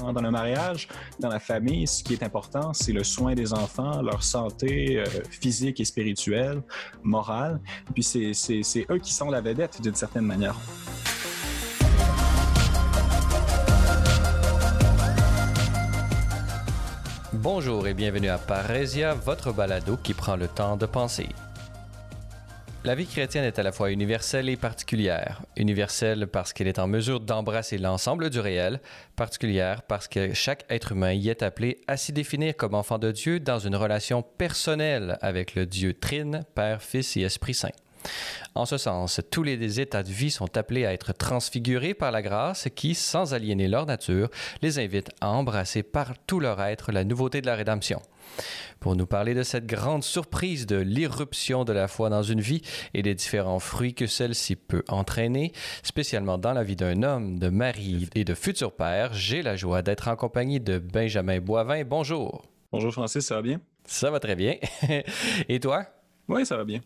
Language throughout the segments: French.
Dans le mariage, dans la famille, ce qui est important, c'est le soin des enfants, leur santé euh, physique et spirituelle, morale. Puis c'est eux qui sont la vedette d'une certaine manière. Bonjour et bienvenue à Parésia, votre balado qui prend le temps de penser. La vie chrétienne est à la fois universelle et particulière. Universelle parce qu'elle est en mesure d'embrasser l'ensemble du réel, particulière parce que chaque être humain y est appelé à s'y définir comme enfant de Dieu dans une relation personnelle avec le Dieu Trine, Père, Fils et Esprit Saint. En ce sens, tous les états de vie sont appelés à être transfigurés par la grâce qui, sans aliéner leur nature, les invite à embrasser par tout leur être la nouveauté de la rédemption. Pour nous parler de cette grande surprise de l'irruption de la foi dans une vie et des différents fruits que celle-ci peut entraîner, spécialement dans la vie d'un homme, de mari et de futur père, j'ai la joie d'être en compagnie de Benjamin Boivin. Bonjour. Bonjour Francis, ça va bien? Ça va très bien. et toi? Oui, ça va bien.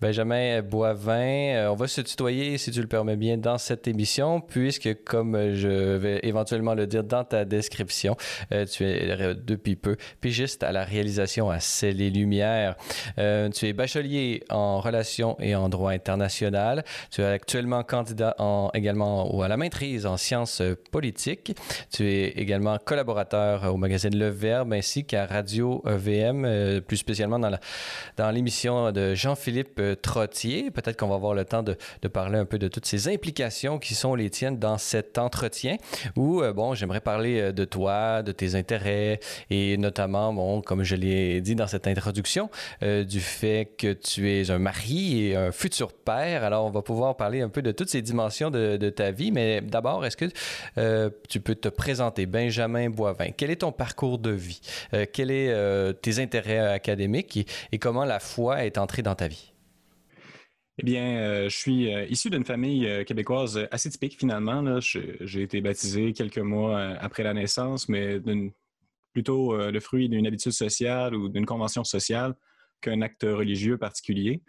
Benjamin Boivin, euh, on va se tutoyer, si tu le permets bien, dans cette émission, puisque, comme je vais éventuellement le dire dans ta description, euh, tu es euh, depuis peu pigiste à la réalisation à Celles et Lumières. tu es bachelier en relations et en droit international. Tu es actuellement candidat en, également à la maîtrise en sciences politiques. Tu es également collaborateur au magazine Le Verbe ainsi qu'à Radio EVM, plus spécialement dans l'émission de Jean Philippe euh, Trottier. Peut-être qu'on va avoir le temps de, parler un peu de toutes ces implications qui sont les tiennes dans cet entretien où, euh, bon, j'aimerais parler euh, de toi, de tes intérêts et notamment, bon, comme je l'ai dit dans cette introduction, du fait que tu es un mari et un futur père. Alors, on va pouvoir parler un peu de toutes ces dimensions de, ta vie. Mais d'abord, est-ce que tu peux te présenter, Benjamin Boivin? Quel est ton parcours de vie? quels sont tes intérêts académiques et, et comment la foi est entrée dans ta vie? Eh bien, euh, je suis euh, issu d'une famille euh, québécoise assez typique finalement. J'ai été baptisé quelques mois après la naissance, mais plutôt le fruit d'une habitude sociale ou d'une convention sociale qu'un acte religieux particulier.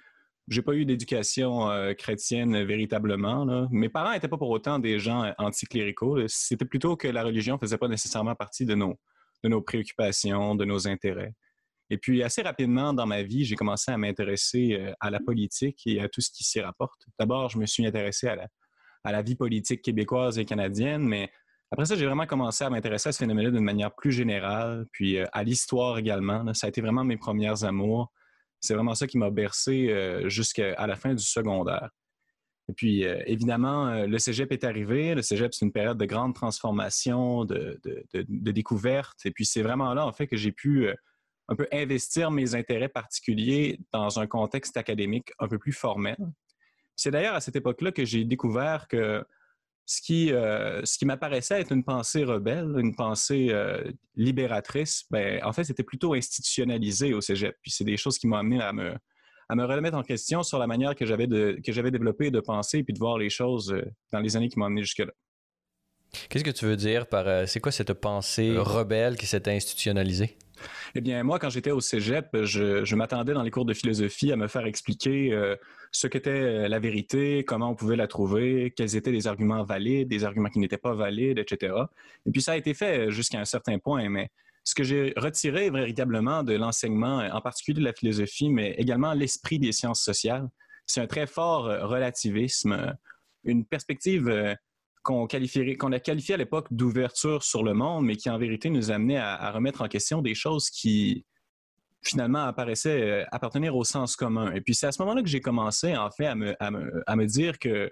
J'ai pas eu d'éducation chrétienne véritablement. Mes parents n'étaient pas pour autant des gens anticléricaux. C'était plutôt que la religion faisait pas nécessairement partie de nos, de nos préoccupations, de nos intérêts. Et puis, assez rapidement dans ma vie, j'ai commencé à m'intéresser euh, à la politique et à tout ce qui s'y rapporte. D'abord, je me suis intéressé à la, vie politique québécoise et canadienne, mais après ça, j'ai vraiment commencé à m'intéresser à ce phénomène-là d'une manière plus générale, puis euh, à l'histoire également. Ça a été vraiment mes premières amours. C'est vraiment ça qui m'a bercé euh, jusqu'à la fin du secondaire. Et puis, évidemment, le cégep est arrivé. Le cégep, c'est une période de grande transformation, de, de, de découverte. Et puis, c'est vraiment là, en fait, que j'ai pu un peu investir mes intérêts particuliers dans un contexte académique un peu plus formel. C'est d'ailleurs à cette époque-là que j'ai découvert que ce qui, euh, qui m'apparaissait être une pensée rebelle, une pensée euh, libératrice, ben, en fait, c'était plutôt institutionnalisé au cégep. Puis c'est des choses qui m'ont amené à me, à me remettre en question sur la manière que j'avais, de, que j'avais développée de penser puis de voir les choses euh, dans les années qui m'ont amené jusque-là. Qu'est-ce que tu veux dire par c'est quoi cette pensée rebelle qui s'était institutionnalisée? Eh bien, moi, quand j'étais au cégep, je, m'attendais dans les cours de philosophie à me faire expliquer euh, ce qu'était euh, la vérité, comment on pouvait la trouver, quels étaient les arguments valides, des arguments qui n'étaient pas valides, etc. Et puis, ça a été fait jusqu'à un certain point, mais ce que j'ai retiré véritablement de l'enseignement, en particulier de la philosophie, mais également l'esprit des sciences sociales, c'est un très fort euh, relativisme, une perspective qu'on a qualifié à l'époque d'ouverture sur le monde, mais qui en vérité nous amenait à, remettre en question des choses qui finalement apparaissaient euh, appartenir au sens commun. Et puis c'est à ce moment-là que j'ai commencé en fait à me, dire que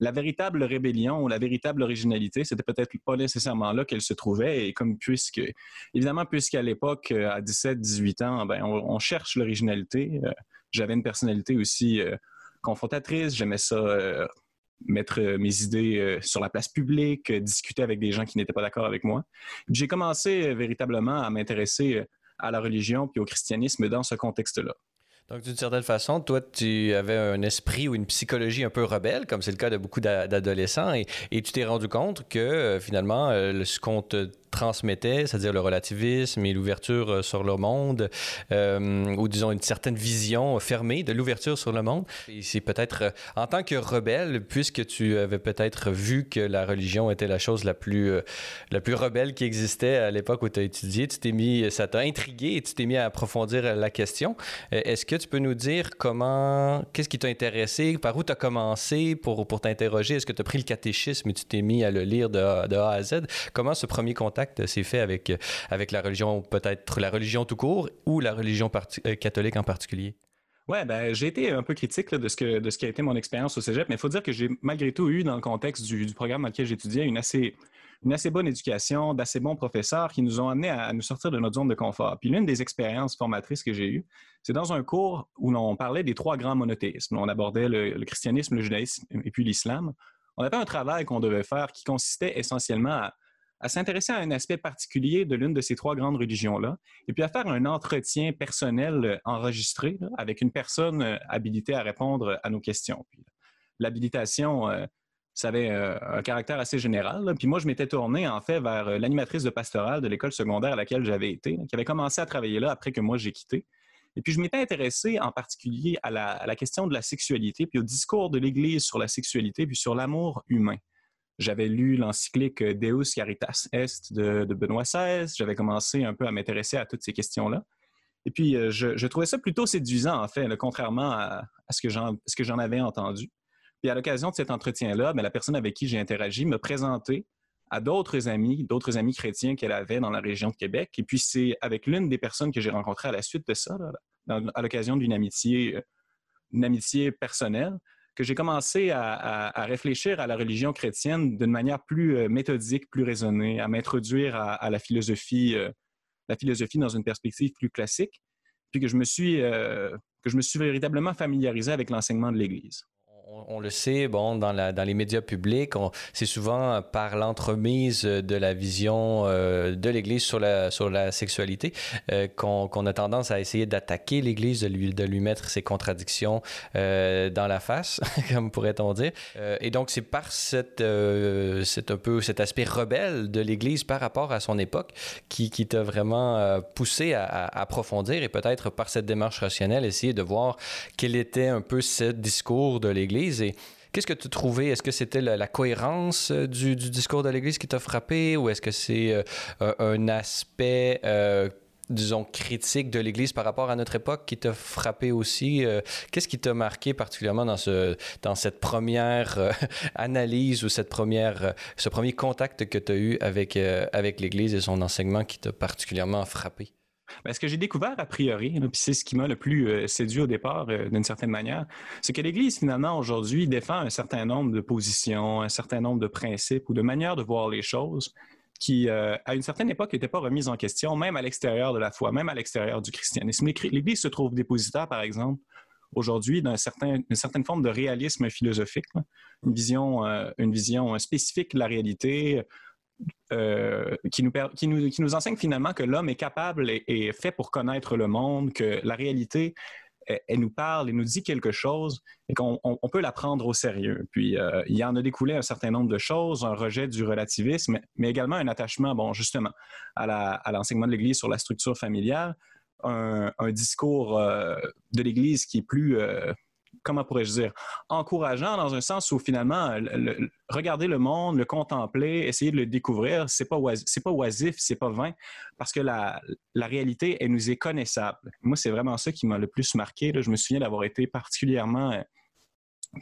la véritable rébellion ou la véritable originalité, c'était peut-être pas nécessairement là qu'elle se trouvait. Et comme puisque, évidemment, puisqu'à l'époque, euh, à 17-18 ans, ben, on, cherche l'originalité. Euh, j'avais une personnalité aussi confrontatrice. J'aimais ça mettre euh, mes idées euh, sur la place publique, euh, discuter avec des gens qui n'étaient pas d'accord avec moi. J'ai commencé véritablement à m'intéresser à la religion puis au christianisme dans ce contexte-là. Donc, d'une certaine façon, toi, tu avais un esprit ou une psychologie un peu rebelle, comme c'est le cas de beaucoup d'adolescents, et, tu t'es rendu compte que finalement, ce qu'on te transmettait, c'est-à-dire le relativisme et l'ouverture euh, sur le monde, euh, ou disons une certaine vision fermée de l'ouverture sur le monde. Et c'est peut-être euh, en tant que rebelle, puisque tu avais peut-être vu que la religion était la chose la plus, la plus rebelle qui existait à l'époque où tu as étudié, tu t'es mis, ça t'a intrigué et tu t'es mis à approfondir la question. Est-ce que tu peux nous dire comment, qu'est-ce qui t'a intéressé, par où tu as commencé pour, pour t'interroger? Est-ce que tu as pris le catéchisme et tu t'es mis à le lire de, de A à Z? Comment ce premier contact s'est fait avec, avec la religion, peut-être la religion tout court ou la religion euh, catholique en particulier? Ouais, ben, j'ai été un peu critique de, ce de ce qui a été mon expérience au cégep, mais il faut dire que j'ai malgré tout eu, dans le contexte du, programme dans lequel j'étudiais, une assez, une assez bonne éducation, d'assez bons professeurs qui nous ont amenés à, nous sortir de notre zone de confort. Puis l'une des expériences formatrices que j'ai eues, c'est dans un cours où l'on parlait des trois grands monothéismes. On abordait le, le christianisme, le judaïsme et puis l'islam. On avait un travail qu'on devait faire qui consistait essentiellement à à s'intéresser à un aspect particulier de l'une de ces trois grandes religions-là, et puis à faire un entretien personnel euh, enregistré avec une personne euh, habilitée à répondre à nos questions. L'habilitation, euh, ça avait un caractère assez général. Puis moi, je m'étais tourné en fait vers l'animatrice de pastoral de l'école secondaire à laquelle j'avais été, qui avait commencé à travailler là après que moi j'ai quitté. Et puis je m'étais intéressé en particulier à la, question de la sexualité, puis au discours de l'Église sur la sexualité, puis sur l'amour humain. J'avais lu l'encyclique Deus Caritas Est de, Benoît XVI. J'avais commencé un peu à m'intéresser à toutes ces questions-là. Et puis, euh, je, trouvais ça plutôt séduisant, en fait, contrairement à, ce que j'en avais entendu. Puis, à l'occasion de cet entretien-là, ben, la personne avec qui j'ai interagi me présentait à d'autres amis, d'autres amis chrétiens qu'elle avait dans la région de Québec. Et puis, c'est avec l'une des personnes que j'ai rencontrées à la suite de ça, à l'occasion d'une amitié, amitié personnelle, que j'ai commencé à, réfléchir à la religion chrétienne d'une manière plus euh, méthodique, plus raisonnée, à m'introduire à, la philosophie, euh, la philosophie dans une perspective plus classique, puis que je me suis, euh, que je me suis véritablement familiarisé avec l'enseignement de l'Église on, le sait, bon, dans, les médias publics, c'est souvent par l'entremise de la vision euh, de l'Église sur la, sexualité euh, qu'on a tendance à essayer d'attaquer l'Église, de lui, mettre ses contradictions euh, dans la face, comme pourrait-on dire. et donc, c'est par cet aspect rebelle de l'Église par rapport à son époque qui, t'a vraiment poussé à, approfondir et peut-être par cette démarche rationnelle, essayer de voir quel était un peu ce discours de l'Église et qu'est-ce que tu trouvais? Est-ce que c'était la, cohérence euh, du, discours de l'Église qui t'a frappé ou est-ce que c'est euh, un aspect, euh, disons, critique de l'Église par rapport à notre époque qui t'a frappé aussi? Qu'est-ce qui t'a marqué particulièrement dans, ce, dans cette première analyse ou cette première, ce premier contact que tu as eu avec l'Église et son enseignement qui t'a particulièrement frappé? Ben, ce que j'ai découvert a priori, puis c'est ce qui m'a le plus euh, séduit au départ, euh, d'une certaine manière, c'est que l'Église, finalement, aujourd'hui, défend un certain nombre de positions, un certain nombre de principes ou de manières de voir les choses qui, euh, à une certaine époque, n'étaient pas remises en question, même à l'extérieur de la foi, même à l'extérieur du christianisme. L'Église se trouve dépositaire, par exemple, aujourd'hui d'une certain, certaine forme de réalisme philosophique, une vision, une vision spécifique de la réalité, euh, qui, nous, qui, nous, qui, nous, enseigne finalement que l'homme est capable et, fait pour connaître le monde, que la réalité, elle, nous parle et nous dit quelque chose et qu'on peut la prendre au sérieux. Puis, euh, il y en a découlé un certain nombre de choses, un rejet du relativisme, mais également un attachement, bon, justement, à l'enseignement de l'Église sur la structure familiale, un, discours euh, de l'Église qui est plus comment pourrais-je dire, encourageant dans un sens où finalement, regarder le monde, le contempler, essayer de le découvrir, c'est pas pas oisif, c'est pas vain, parce que la, réalité, elle nous est connaissable. Moi, c'est vraiment ça qui m'a le plus marqué. Je me souviens d'avoir été particulièrement euh,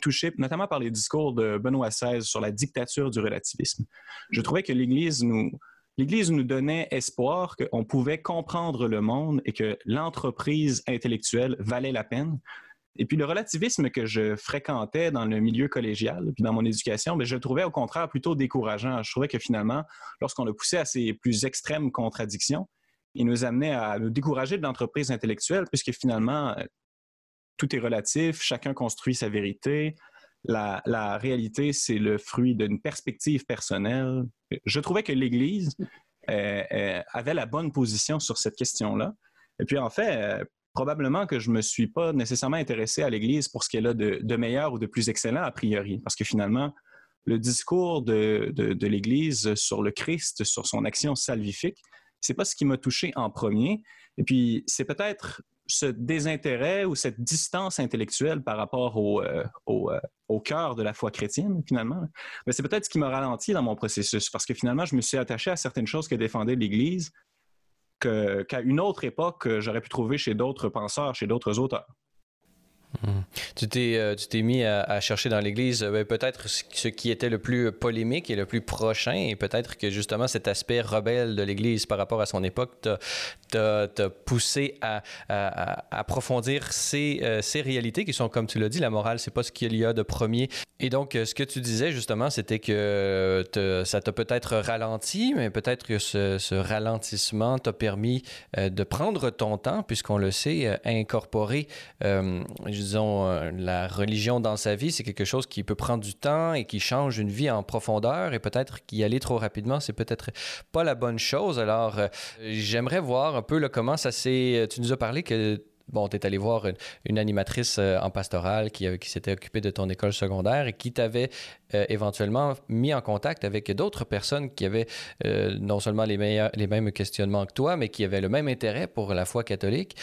touché, notamment par les discours de Benoît XVI sur la dictature du relativisme. Je trouvais que l'Église nous, L'Église nous donnait espoir qu'on pouvait comprendre le monde et que l'entreprise intellectuelle valait la peine. Et puis le relativisme que je fréquentais dans le milieu collégial, puis dans mon éducation, bien, je le trouvais au contraire plutôt décourageant. Je trouvais que finalement, lorsqu'on le poussait à ses plus extrêmes contradictions, il nous amenait à nous décourager de l'entreprise intellectuelle, puisque finalement, euh, tout est relatif, chacun construit sa vérité. La, réalité, c'est le fruit d'une perspective personnelle. Je trouvais que l'Église euh, euh, avait la bonne position sur cette question-là. Et puis en fait, probablement que je me suis pas nécessairement intéressé à l'Église pour ce qu'elle a de, meilleur ou de plus excellent a priori, parce que finalement, le discours de, de, l'Église sur le Christ, sur son action salvifique, c'est pas ce qui m'a touché en premier. Et puis, c'est peut-être ce désintérêt ou cette distance intellectuelle par rapport au, euh, au, au cœur de la foi chrétienne, finalement. Mais c'est peut-être ce qui m'a ralenti dans mon processus, parce que finalement, je me suis attaché à certaines choses que défendait l'Église qu'à une autre époque, j'aurais pu trouver chez d'autres penseurs, chez d'autres auteurs. Hmm. Tu t'es, euh, tu t'es mis à, chercher dans l'Église euh, ben, peut-être ce qui était le plus polémique et le plus prochain, et peut-être que justement cet aspect rebelle de l'Église par rapport à son époque t'a, poussé à, approfondir ces, euh, ces, réalités qui sont, comme tu l'as dit, la morale, c'est pas ce qu'il y a de premier. Et donc, ce que tu disais justement, c'était que ça t'a peut-être ralenti, mais peut-être que ce, ce ralentissement t'a permis de prendre ton temps, puisqu'on le sait, incorporer disons, euh, la religion dans sa vie, c'est quelque chose qui peut prendre du temps et qui change une vie en profondeur et peut-être qu'y aller trop rapidement, c'est peut-être pas la bonne chose. Alors, euh, j'aimerais voir un peu comment ça s'est... Tu nous as parlé que bon, tu es allé voir une, animatrice euh, en pastorale qui, qui s'était occupée de ton école secondaire et qui t'avait euh, éventuellement mis en contact avec d'autres personnes qui avaient euh, non seulement les, meilleurs, les mêmes questionnements que toi, mais qui avaient le même intérêt pour la foi catholique.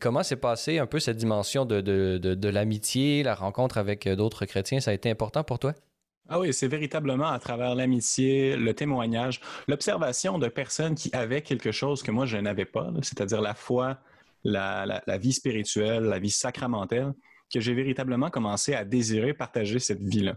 comment s'est passé un peu cette dimension de, de, de l'amitié, la rencontre avec d'autres chrétiens? Ça a été important pour toi? Ah oui, c'est véritablement à travers l'amitié, le témoignage, l'observation de personnes qui avaient quelque chose que moi je n'avais pas, c'est-à-dire la foi, la, vie spirituelle, la vie sacramentelle, que j'ai véritablement commencé à désirer partager cette vie-là.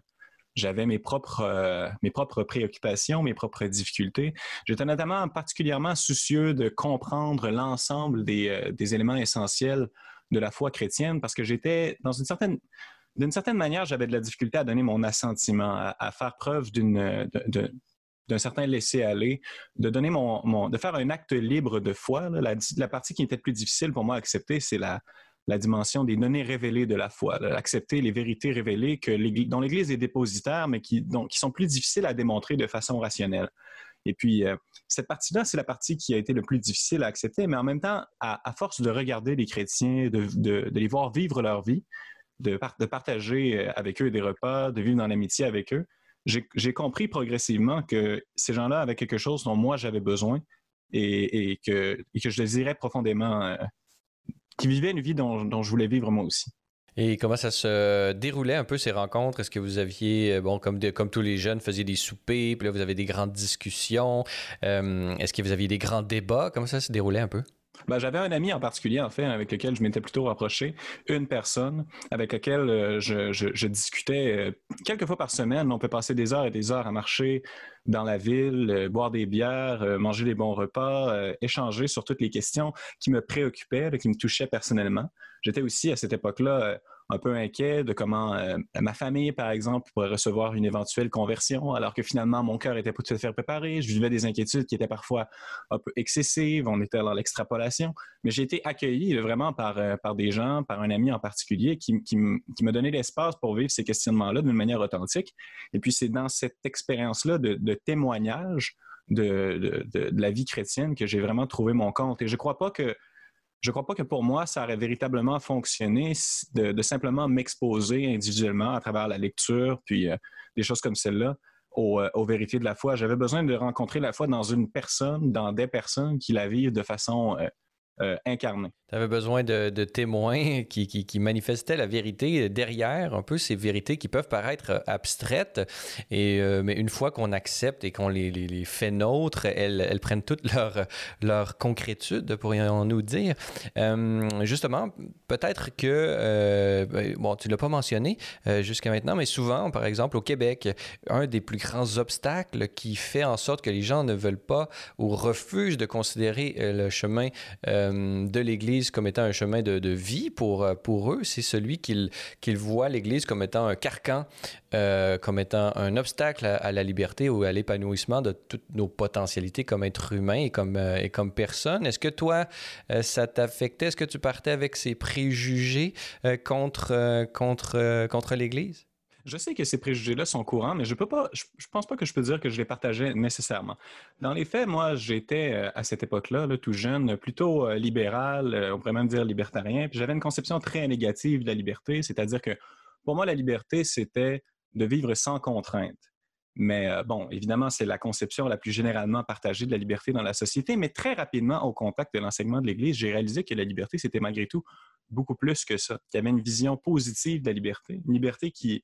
J'avais mes propres, euh, mes propres préoccupations, mes propres difficultés. J'étais notamment particulièrement soucieux de comprendre l'ensemble des, euh, éléments essentiels de la foi chrétienne parce que j'étais dans une certaine d'une certaine manière, j'avais de la difficulté à donner mon assentiment, à, faire preuve d'une, d'un certain laisser-aller, de donner mon, de faire un acte libre de foi. La, partie qui était plus difficile pour moi à accepter, c'est la, la dimension des données révélées de la foi, accepter les vérités révélées que dont l'Église est dépositaire, mais qui, donc, qui sont plus difficiles à démontrer de façon rationnelle. Et puis, euh, cette partie-là, c'est la partie qui a été le plus difficile à accepter, mais en même temps, à, force de regarder les chrétiens, de, de, les voir vivre leur vie, de, de partager euh, avec eux des repas, de vivre dans l'amitié avec eux, j'ai compris progressivement que ces gens-là avaient quelque chose dont moi j'avais besoin et, que, que, je désirais profondément, euh, qui vivaient une vie dont, je voulais vivre moi aussi. Et comment ça se déroulait un peu ces rencontres? Est-ce que vous aviez, euh, bon, comme, comme tous les jeunes, faisiez des soupers, puis là vous avez des grandes discussions? Euh, est-ce que vous aviez des grands débats? Comment ça se déroulait un peu? Ben, j'avais un ami en particulier, en fait, avec lequel je m'étais plutôt rapproché, une personne avec laquelle euh, je, discutais euh, quelques fois par semaine. On peut passer des heures et des heures à marcher dans la ville, euh, boire des bières, manger des bons repas, échanger sur toutes les questions qui me préoccupaient, qui me touchaient personnellement. J'étais aussi à cette époque-là un peu inquiet de comment euh, ma famille, par exemple, pourrait recevoir une éventuelle conversion, alors que finalement, mon cœur était pas tout à fait préparé. Je vivais des inquiétudes qui étaient parfois un peu excessives. On était dans l'extrapolation. Mais j'ai été accueilli vraiment par, euh, par des gens, par un ami en particulier, qui, qui, m'a donné l'espace pour vivre ces questionnements-là d'une manière authentique. Et puis, c'est dans cette expérience-là de, de témoignage de, de, de, la vie chrétienne que j'ai vraiment trouvé mon compte. Et je crois pas que je ne crois pas que pour moi, ça aurait véritablement fonctionné de, simplement m'exposer individuellement à travers la lecture, puis euh, des choses comme celle-là, euh, aux, vérités de la foi. J'avais besoin de rencontrer la foi dans une personne, dans des personnes qui la vivent de façon euh, incarnée. Tu avais besoin de, témoins qui, manifestaient la vérité derrière, un peu ces vérités qui peuvent paraître abstraites, et, euh, mais une fois qu'on accepte et qu'on les, fait nôtres, elles, elles, prennent toute leur, leur concrétude, pourrions-nous dire. Euh, justement, peut-être que, euh, ben, bon, tu ne l'as pas mentionné jusqu'à maintenant, mais souvent, par exemple, au Québec, un des plus grands obstacles qui fait en sorte que les gens ne veulent pas ou refusent de considérer le chemin de l'Église comme étant un chemin de, vie pour, euh, pour eux, c'est celui qu'ils voient l'Église comme étant un carcan, euh, comme étant un obstacle à, la liberté ou à l'épanouissement de toutes nos potentialités comme être humain et comme, euh, et comme personne. Est-ce que toi, ça t'affectait? Est-ce que tu partais avec ces préjugés contre, contre, contre l'Église? Je sais que ces préjugés-là sont courants, mais je peux pas, je, pense pas que je peux dire que je les partageais nécessairement. Dans les faits, moi, j'étais euh, à cette époque-là, tout jeune, plutôt euh, libéral, euh, on pourrait même dire libertarien, puis j'avais une conception très négative de la liberté, c'est-à-dire que pour moi, la liberté, c'était de vivre sans contrainte. Mais bon, évidemment, c'est la conception la plus généralement partagée de la liberté dans la société. Mais très rapidement, au contact de l'enseignement de l'Église, j'ai réalisé que la liberté, c'était malgré tout beaucoup plus que ça. Qu'il y avait une vision positive de la liberté, une liberté qui,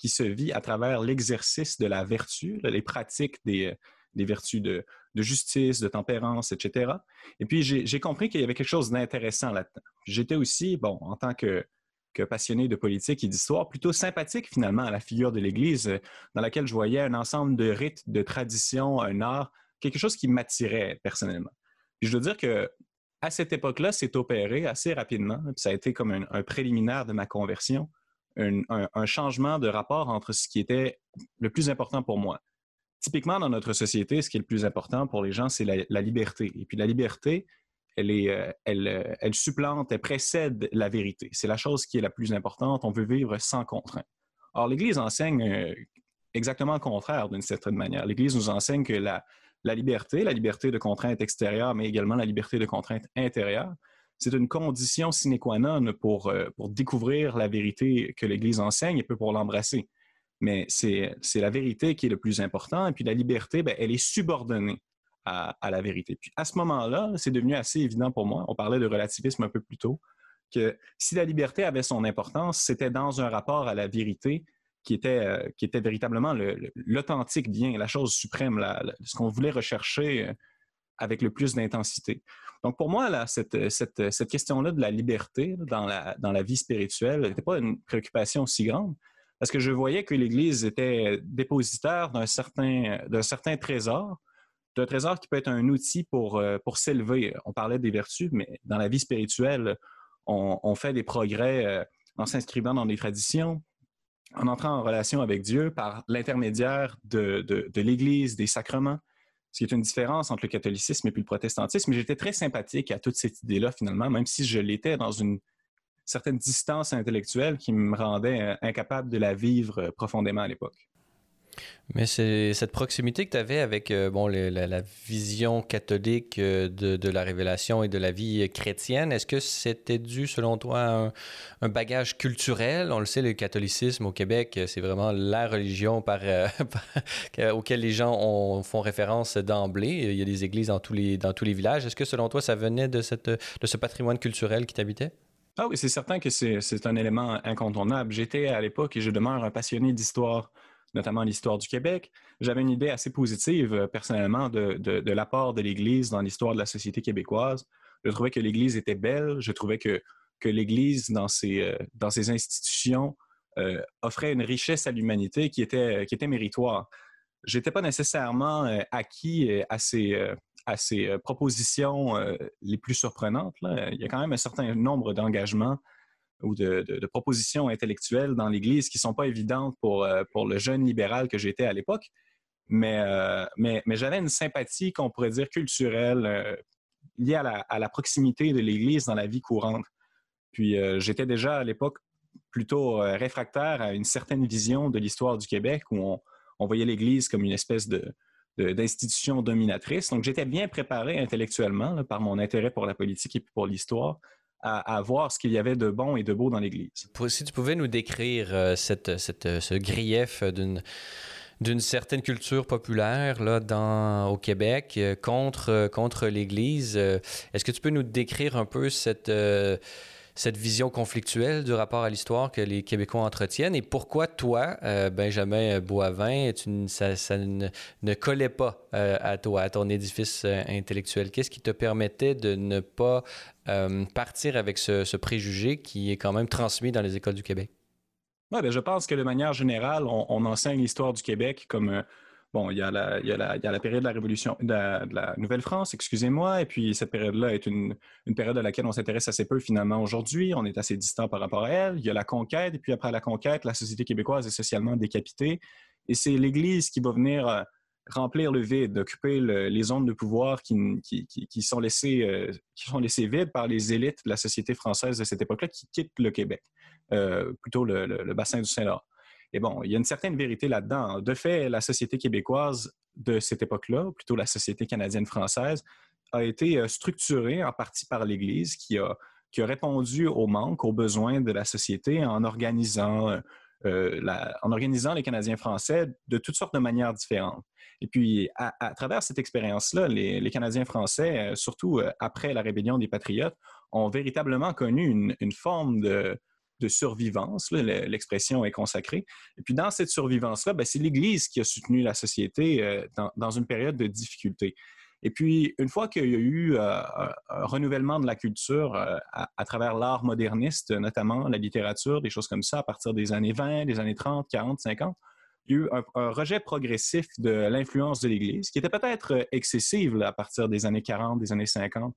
qui se vit à travers l'exercice de la vertu, les pratiques des, des vertus de, de, justice, de tempérance, etc. Et puis, j'ai compris qu'il y avait quelque chose d'intéressant là-dedans. J'étais aussi, bon, en tant que que passionné de politique et d'histoire, plutôt sympathique finalement à la figure de l'Église, euh, dans laquelle je voyais un ensemble de rites, de traditions, un art, quelque chose qui m'attirait personnellement. Puis je dois dire que à cette époque-là, c'est opéré assez rapidement. ça a été comme un, préliminaire de ma conversion, un, changement de rapport entre ce qui était le plus important pour moi. Typiquement, dans notre société, ce qui est le plus important pour les gens, c'est la, la liberté. Et puis la liberté, elle, est, euh, euh, elle, supplante, elle précède la vérité. C'est la chose qui est la plus importante. On veut vivre sans contrainte. Or, l'Église enseigne euh, exactement le contraire d'une certaine manière. L'Église nous enseigne que la, liberté, la liberté de contrainte extérieure, mais également la liberté de contrainte intérieure, c'est une condition sine qua non pour, pour découvrir la vérité que l'Église enseigne et peu pour l'embrasser. Mais c'est la vérité qui est le plus important. Et puis la liberté, ben, elle est subordonnée à, la vérité. Puis à ce moment-là, c'est devenu assez évident pour moi, on parlait de relativisme un peu plus tôt, que si la liberté avait son importance, c'était dans un rapport à la vérité qui était, euh, qui était véritablement l'authentique bien, la chose suprême, ce qu'on voulait rechercher euh, avec le plus d'intensité. Donc pour moi, là, cette, cette, question-là de la liberté dans la, vie spirituelle n'était pas une préoccupation si grande, parce que je voyais que l'Église était dépositaire d'un certain, d'un trésor c'est un trésor qui peut être un outil pour, euh, pour s'élever. On parlait des vertus, mais dans la vie spirituelle, on, fait des progrès euh, en s'inscrivant dans des traditions, en entrant en relation avec Dieu par l'intermédiaire de, l'Église, des sacrements, ce qui est une différence entre le catholicisme et puis le protestantisme. J'étais très sympathique à toute cette idée-là, finalement, même si je l'étais dans une certaine distance intellectuelle qui me rendait euh, incapable de la vivre profondément à l'époque. Mais cette proximité que tu avais avec euh, bon, la, vision catholique euh, de, la révélation et de la vie chrétienne. Est-ce que c'était dû, selon toi, à un, bagage culturel? On le sait, le catholicisme au Québec, c'est vraiment la religion par, euh, auquel les gens font référence d'emblée. Il y a des églises dans tous les, dans tous les villages. Est-ce que, selon toi, ça venait de, cette, de ce patrimoine culturel qui t'habitait? Ah oui, c'est certain que c'est un élément incontournable. J'étais à l'époque et je demeure un passionné d'histoire notamment l'histoire du Québec. J'avais une idée assez positive, euh, personnellement, de, l'apport de l'Église dans l'histoire de la société québécoise. Je trouvais que l'Église était belle. Je trouvais que, que l'Église, dans ses, euh, dans ses institutions, euh, offrait une richesse à l'humanité qui était, qui était méritoire. Je n'étais pas nécessairement acquis à ces, à ces propositions les plus surprenantes. Il y a quand même un certain nombre d'engagements ou de, propositions intellectuelles dans l'Église qui ne sont pas évidentes pour, euh, pour le jeune libéral que j'étais à l'époque. Mais, euh, j'avais une sympathie qu'on pourrait dire culturelle euh, liée à la, proximité de l'Église dans la vie courante. Puis j'étais déjà à l'époque plutôt réfractaire à une certaine vision de l'histoire du Québec où on, voyait l'Église comme une espèce de, d'institution dominatrice. Donc, j'étais bien préparé intellectuellement par mon intérêt pour la politique et pour l'histoire à, voir ce qu'il y avait de bon et de beau dans l'Église. Si tu pouvais nous décrire euh, cette, euh, ce grief d'une d'une certaine culture populaire là, dans, au Québec euh, contre, contre l'Église. Est-ce que tu peux nous décrire un peu cette, cette vision conflictuelle du rapport à l'histoire que les Québécois entretiennent? Et pourquoi toi, Benjamin Boivin, ça, ne, collait pas à toi, à ton édifice intellectuel? Qu'est-ce qui te permettait de ne pas euh, partir avec ce, préjugé qui est quand même transmis dans les écoles du Québec? Oui, ben, je pense que de manière générale, on, enseigne l'histoire du Québec comme euh, bon, il y, a la, période de la Révolution, de la, Nouvelle-France, excusez-moi, et puis cette période-là est une, période à laquelle on s'intéresse assez peu finalement aujourd'hui. On est assez distant par rapport à elle. Il y a la conquête, et puis après la conquête, la société québécoise est socialement décapitée. Et c'est l'Église qui va venir euh, remplir le vide, occuper les zones de pouvoir qui, qui, sont laissées, euh, qui sont laissées vides par les élites de la société française de cette époque-là qui quittent le Québec, euh, plutôt le, bassin du Saint-Laurent. Et bon, il y a une certaine vérité là-dedans. De fait, la société québécoise de cette époque-là, plutôt la société canadienne-française, a été euh, structurée en partie par l'Église qui a, qui a répondu aux manques, aux besoins de la société en organisant en organisant les Canadiens français de toutes sortes de manières différentes. Et puis, à, travers cette expérience-là, les, Canadiens français, surtout après la rébellion des Patriotes, ont véritablement connu une, forme de, survivance. L'expression est consacrée. Et puis, dans cette survivance-là, ben, c'est l'Église qui a soutenu la société dans, une période de difficulté. Et puis, une fois qu'il y a eu euh, un, renouvellement de la culture euh, à, travers l'art moderniste, notamment la littérature, des choses comme ça, à partir des années 20, des années 30, 40, 50, il y a eu un, rejet progressif de l'influence de l'Église, qui était peut-être excessive à partir des années 40, des années 50.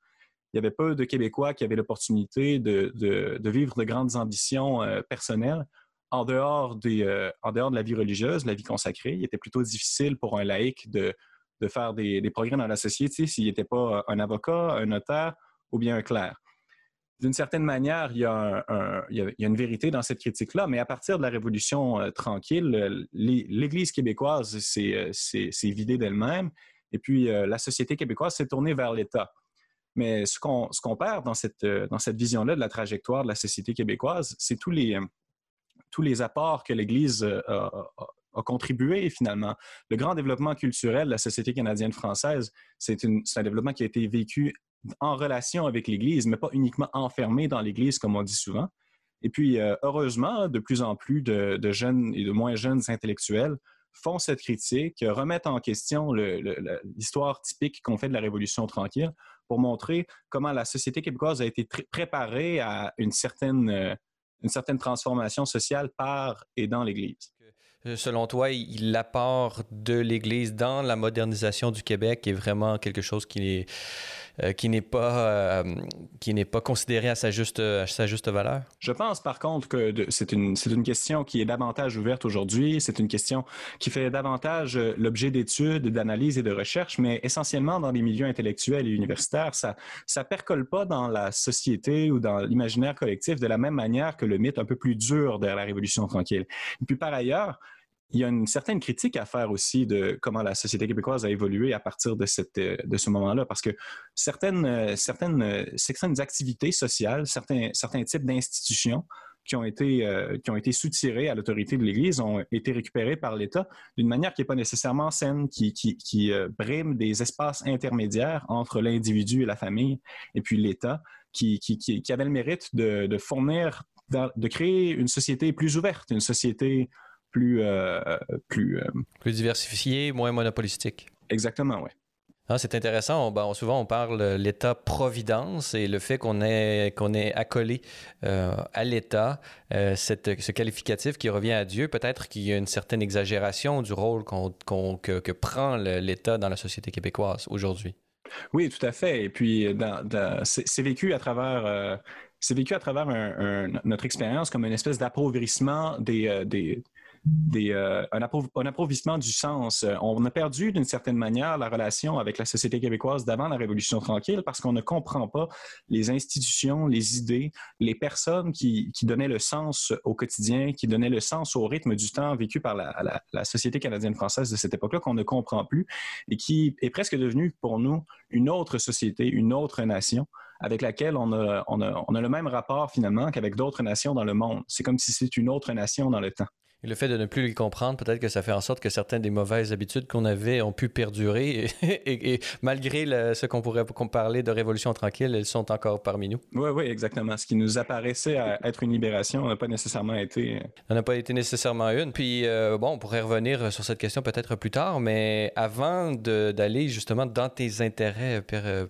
Il y avait peu de Québécois qui avaient l'opportunité de, vivre de grandes ambitions euh, personnelles en dehors, des, en dehors de la vie religieuse, la vie consacrée. Il était plutôt difficile pour un laïc de, de faire des, progrès dans la société s'il n'était pas un avocat, un notaire ou bien un clerc. D'une certaine manière, il y, a une vérité dans cette critique-là, mais à partir de la Révolution euh, tranquille, l'Église québécoise euh, s'est vidée d'elle-même et puis euh, la société québécoise s'est tournée vers l'État. Mais ce qu'on perd dans cette, dans cette vision-là de la trajectoire de la société québécoise, c'est tous les, tous les apports que l'Église a, a contribué finalement. Le grand développement culturel de la société canadienne-française, c'est un développement qui a été vécu en relation avec l'Église, mais pas uniquement enfermé dans l'Église, comme on dit souvent. Et puis, euh, heureusement, de plus en plus de, jeunes et de moins jeunes intellectuels font cette critique, remettent en question l'histoire typique qu'on fait de la Révolution tranquille pour montrer comment la société québécoise a été préparée à une certaine, euh, une certaine transformation sociale par et dans l'Église. Euh, selon toi, l'apport de l'Église dans la modernisation du Québec est vraiment quelque chose qui est euh, qui n'est pas, euh, qui pas considéré à sa juste, sa juste valeur? Je pense par contre que c'est une, une question qui est davantage ouverte aujourd'hui. C'est une question qui fait davantage l'objet d'études, d'analyses et de recherches, mais essentiellement dans les milieux intellectuels et universitaires. Ça ça percole pas dans la société ou dans l'imaginaire collectif de la même manière que le mythe un peu plus dur de la Révolution tranquille. Et puis par ailleurs, il y a une certaine critique à faire aussi de comment la société québécoise a évolué à partir de, cette, euh, de ce moment-là, parce que certaines, euh, certaines, euh, certaines activités sociales, certains, certains types d'institutions qui ont été, qui ont été soutirées à l'autorité de l'Église ont été récupérées par l'État d'une manière qui n'est pas nécessairement saine, qui, qui, qui brime des espaces intermédiaires entre l'individu et la famille, et puis l'État, qui, qui, qui, avait le mérite de fournir, de créer une société plus ouverte, une société plus... Euh, plus, euh, plus diversifié, moins monopolistique. Exactement, oui. Ah, c'est intéressant. Ben, souvent, on parle de l'État-providence et le fait qu'on ait, qu'on accolé euh, à l'État ce qualificatif qui revient à Dieu. Peut-être qu'il y a une certaine exagération du rôle que, que, prend l'État dans la société québécoise aujourd'hui. Oui, tout à fait. Et puis, c'est vécu à travers, c'est vécu à travers notre expérience comme une espèce d'appauvrissement des, des, euh, un, appauvrissement du sens. On a perdu d'une certaine manière la relation avec la société québécoise d'avant la Révolution tranquille parce qu'on ne comprend pas les institutions, les idées, les personnes qui, donnaient le sens au quotidien, qui donnaient le sens au rythme du temps vécu par la, société canadienne-française de cette époque-là qu'on ne comprend plus et qui est presque devenue pour nous une autre société, une autre nation avec laquelle on a le même rapport finalement qu'avec d'autres nations dans le monde. C'est comme si c'était une autre nation dans le temps. Et le fait de ne plus les comprendre, peut-être que ça fait en sorte que certaines des mauvaises habitudes qu'on avait ont pu perdurer. Et, malgré ce qu'on pourrait parler de révolution tranquille, elles sont encore parmi nous. Oui, oui, exactement. Ce qui nous apparaissait être une libération n'a pas nécessairement été. Ça n'a pas été nécessairement une. Puis, euh, bon, on pourrait revenir sur cette question peut-être plus tard, mais avant d'aller justement dans tes intérêts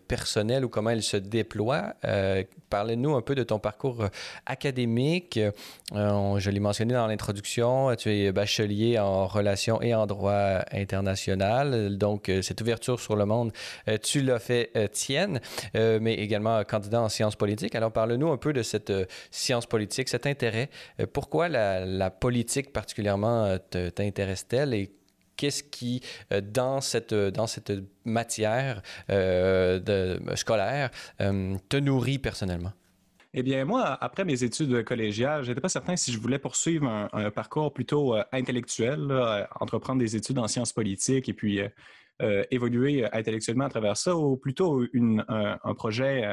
personnels ou comment ils se déploient, euh, parlez-nous un peu de ton parcours académique. Euh, je l'ai mentionné dans l'introduction tu es bachelier en relations et en droit international. Donc, euh, cette ouverture sur le monde, euh, tu l'as fait euh, tienne, mais également candidat en sciences politiques. Alors, parle-nous un peu de cette science politique, cet intérêt. Pourquoi la, politique particulièrement t'intéresse-t-elle et qu'est-ce qui, dans cette, dans cette matière scolaire, te nourrit personnellement? Eh bien, moi, après mes études collégiales, je n'étais pas certain si je voulais poursuivre un, parcours plutôt euh, intellectuel, euh, entreprendre des études en sciences politiques et puis euh, évoluer intellectuellement à travers ça, ou plutôt un projet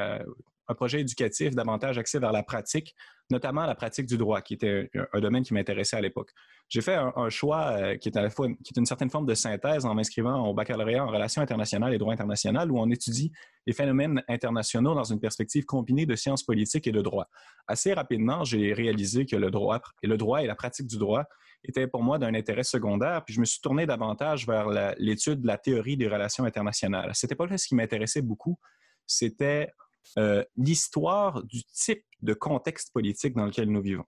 éducatif davantage axé vers la pratique notamment la pratique du droit, qui était un, domaine qui m'intéressait à l'époque. J'ai fait un, choix euh, qui est à la fois une certaine forme de synthèse en m'inscrivant au baccalauréat en relations internationales et droit international, où on étudie les phénomènes internationaux dans une perspective combinée de sciences politiques et de droit. Assez rapidement, j'ai réalisé que le droit, et la pratique du droit était pour moi d'un intérêt secondaire, puis je me suis tourné davantage vers l'étude de la théorie des relations internationales. À cette époque-là, ce qui m'intéressait beaucoup, c'était euh, l'histoire du type de contexte politique dans lequel nous vivons.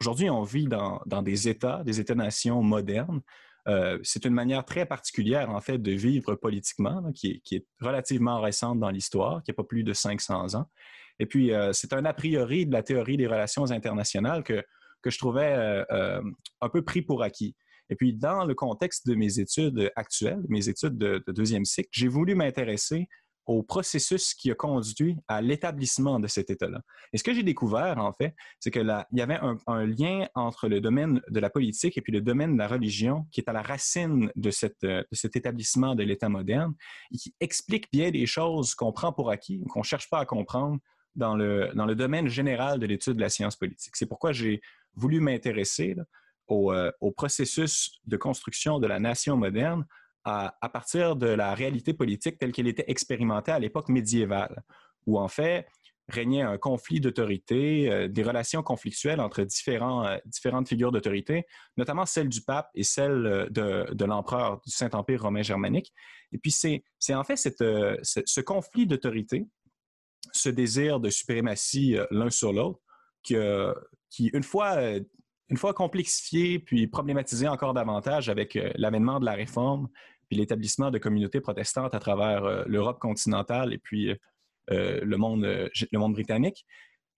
Aujourd'hui, on vit dans, des États, des États-nations modernes. Euh, c'est une manière très particulière, en fait, de vivre politiquement, qui, est, relativement récente dans l'histoire, qui n'a pas plus de 500 ans. Et puis, euh, c'est un a priori de la théorie des relations internationales que, que je trouvais un peu pris pour acquis. Et puis, dans le contexte de mes études actuelles, mes études de deuxième cycle, j'ai voulu m'intéresser au processus qui a conduit à l'établissement de cet État-là. Et ce que j'ai découvert, en fait, c'est qu'il y avait un, lien entre le domaine de la politique et puis le domaine de la religion qui est à la racine de, cette, de cet établissement de l'État moderne et qui explique bien des choses qu'on prend pour acquis ou qu'on ne cherche pas à comprendre dans le, dans le domaine général de l'étude de la science politique. C'est pourquoi j'ai voulu m'intéresser euh, au processus de construction de la nation moderne à, partir de la réalité politique telle qu'elle était expérimentée à l'époque médiévale, où en fait régnait un conflit d'autorité, euh, des relations conflictuelles entre euh, différentes figures d'autorité, notamment celle du pape et celle euh, de, l'empereur du Saint-Empire romain germanique. Et puis c'est en fait ce conflit d'autorité, ce désir de suprématie l'un sur l'autre, qui, une fois une fois complexifié puis problématisé encore davantage avec l'avènement de la réforme puis l'établissement de communautés protestantes à travers euh, l'Europe continentale et puis euh, le, monde, euh, le monde britannique,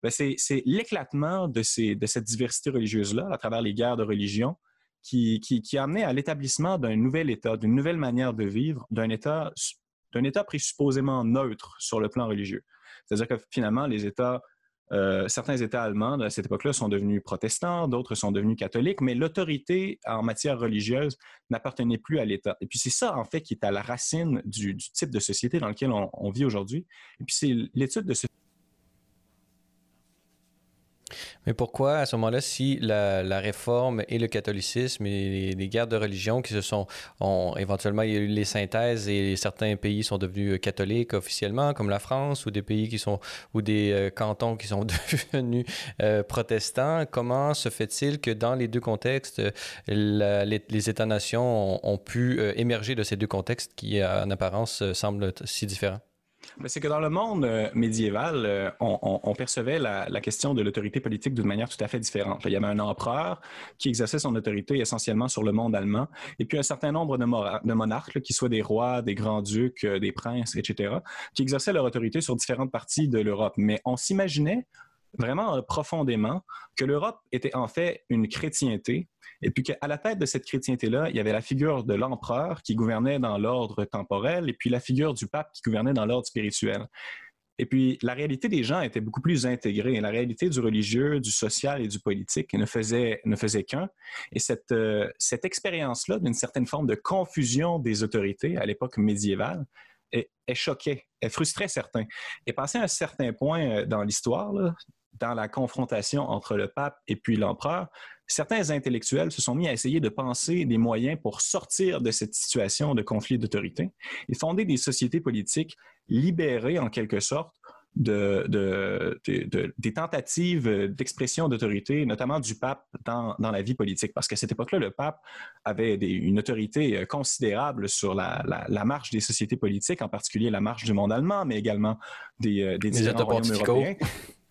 ben, c'est l'éclatement de, cette diversité religieuse-là à travers les guerres de religion qui, qui, a amené à l'établissement d'un nouvel État, d'une nouvelle manière de vivre, d'un État, d'un État présupposément neutre sur le plan religieux. C'est-à-dire que finalement, les États euh, certains États allemands à cette époque-là sont devenus protestants, d'autres sont devenus catholiques, mais l'autorité en matière religieuse n'appartenait plus à l'État. Et puis c'est ça, en fait, qui est à la racine du, type de société dans lequel on, on vit aujourd'hui. Et puis c'est l'étude de ce mais pourquoi, à ce moment-là, si la, réforme et le catholicisme et les, guerres de religion qui se sont. Ont, éventuellement, il y a eu les synthèses et certains pays sont devenus catholiques officiellement, comme la France, ou des pays qui sont. ou des euh, cantons qui sont devenus euh, protestants. Comment se fait-il que dans les deux contextes, les, États-nations ont, pu euh, émerger de ces deux contextes qui, en apparence, semblent si différents? C'est que dans le monde euh, médiéval, euh, on, percevait la, question de l'autorité politique d'une manière tout à fait différente. Il y avait un empereur qui exerçait son autorité essentiellement sur le monde allemand, et puis un certain nombre de, monarques, qui soient des rois, des grands-ducs, euh, des princes, etc., qui exerçaient leur autorité sur différentes parties de l'Europe. Mais on s'imaginait vraiment profondément que l'Europe était en fait une chrétienté et puis qu'à la tête de cette chrétienté-là, il y avait la figure de l'empereur qui gouvernait dans l'ordre temporel et puis la figure du pape qui gouvernait dans l'ordre spirituel. Et puis, la réalité des gens était beaucoup plus intégrée. La réalité du religieux, du social et du politique ne faisait, ne faisait qu'un. Et cette, euh, cette expérience-là, d'une certaine forme de confusion des autorités à l'époque médiévale, est choquait, elle frustrait certains. Et passé un certain point euh, dans l'histoire, dans la confrontation entre le pape et puis l'empereur, certains intellectuels se sont mis à essayer de penser des moyens pour sortir de cette situation de conflit d'autorité et fonder des sociétés politiques libérées en quelque sorte de, des tentatives d'expression d'autorité, notamment du pape dans, la vie politique. Parce qu'à cette époque-là, le pape avait une autorité considérable sur la, marche des sociétés politiques, en particulier la marche du monde allemand, mais également des, euh, des royaumes européens.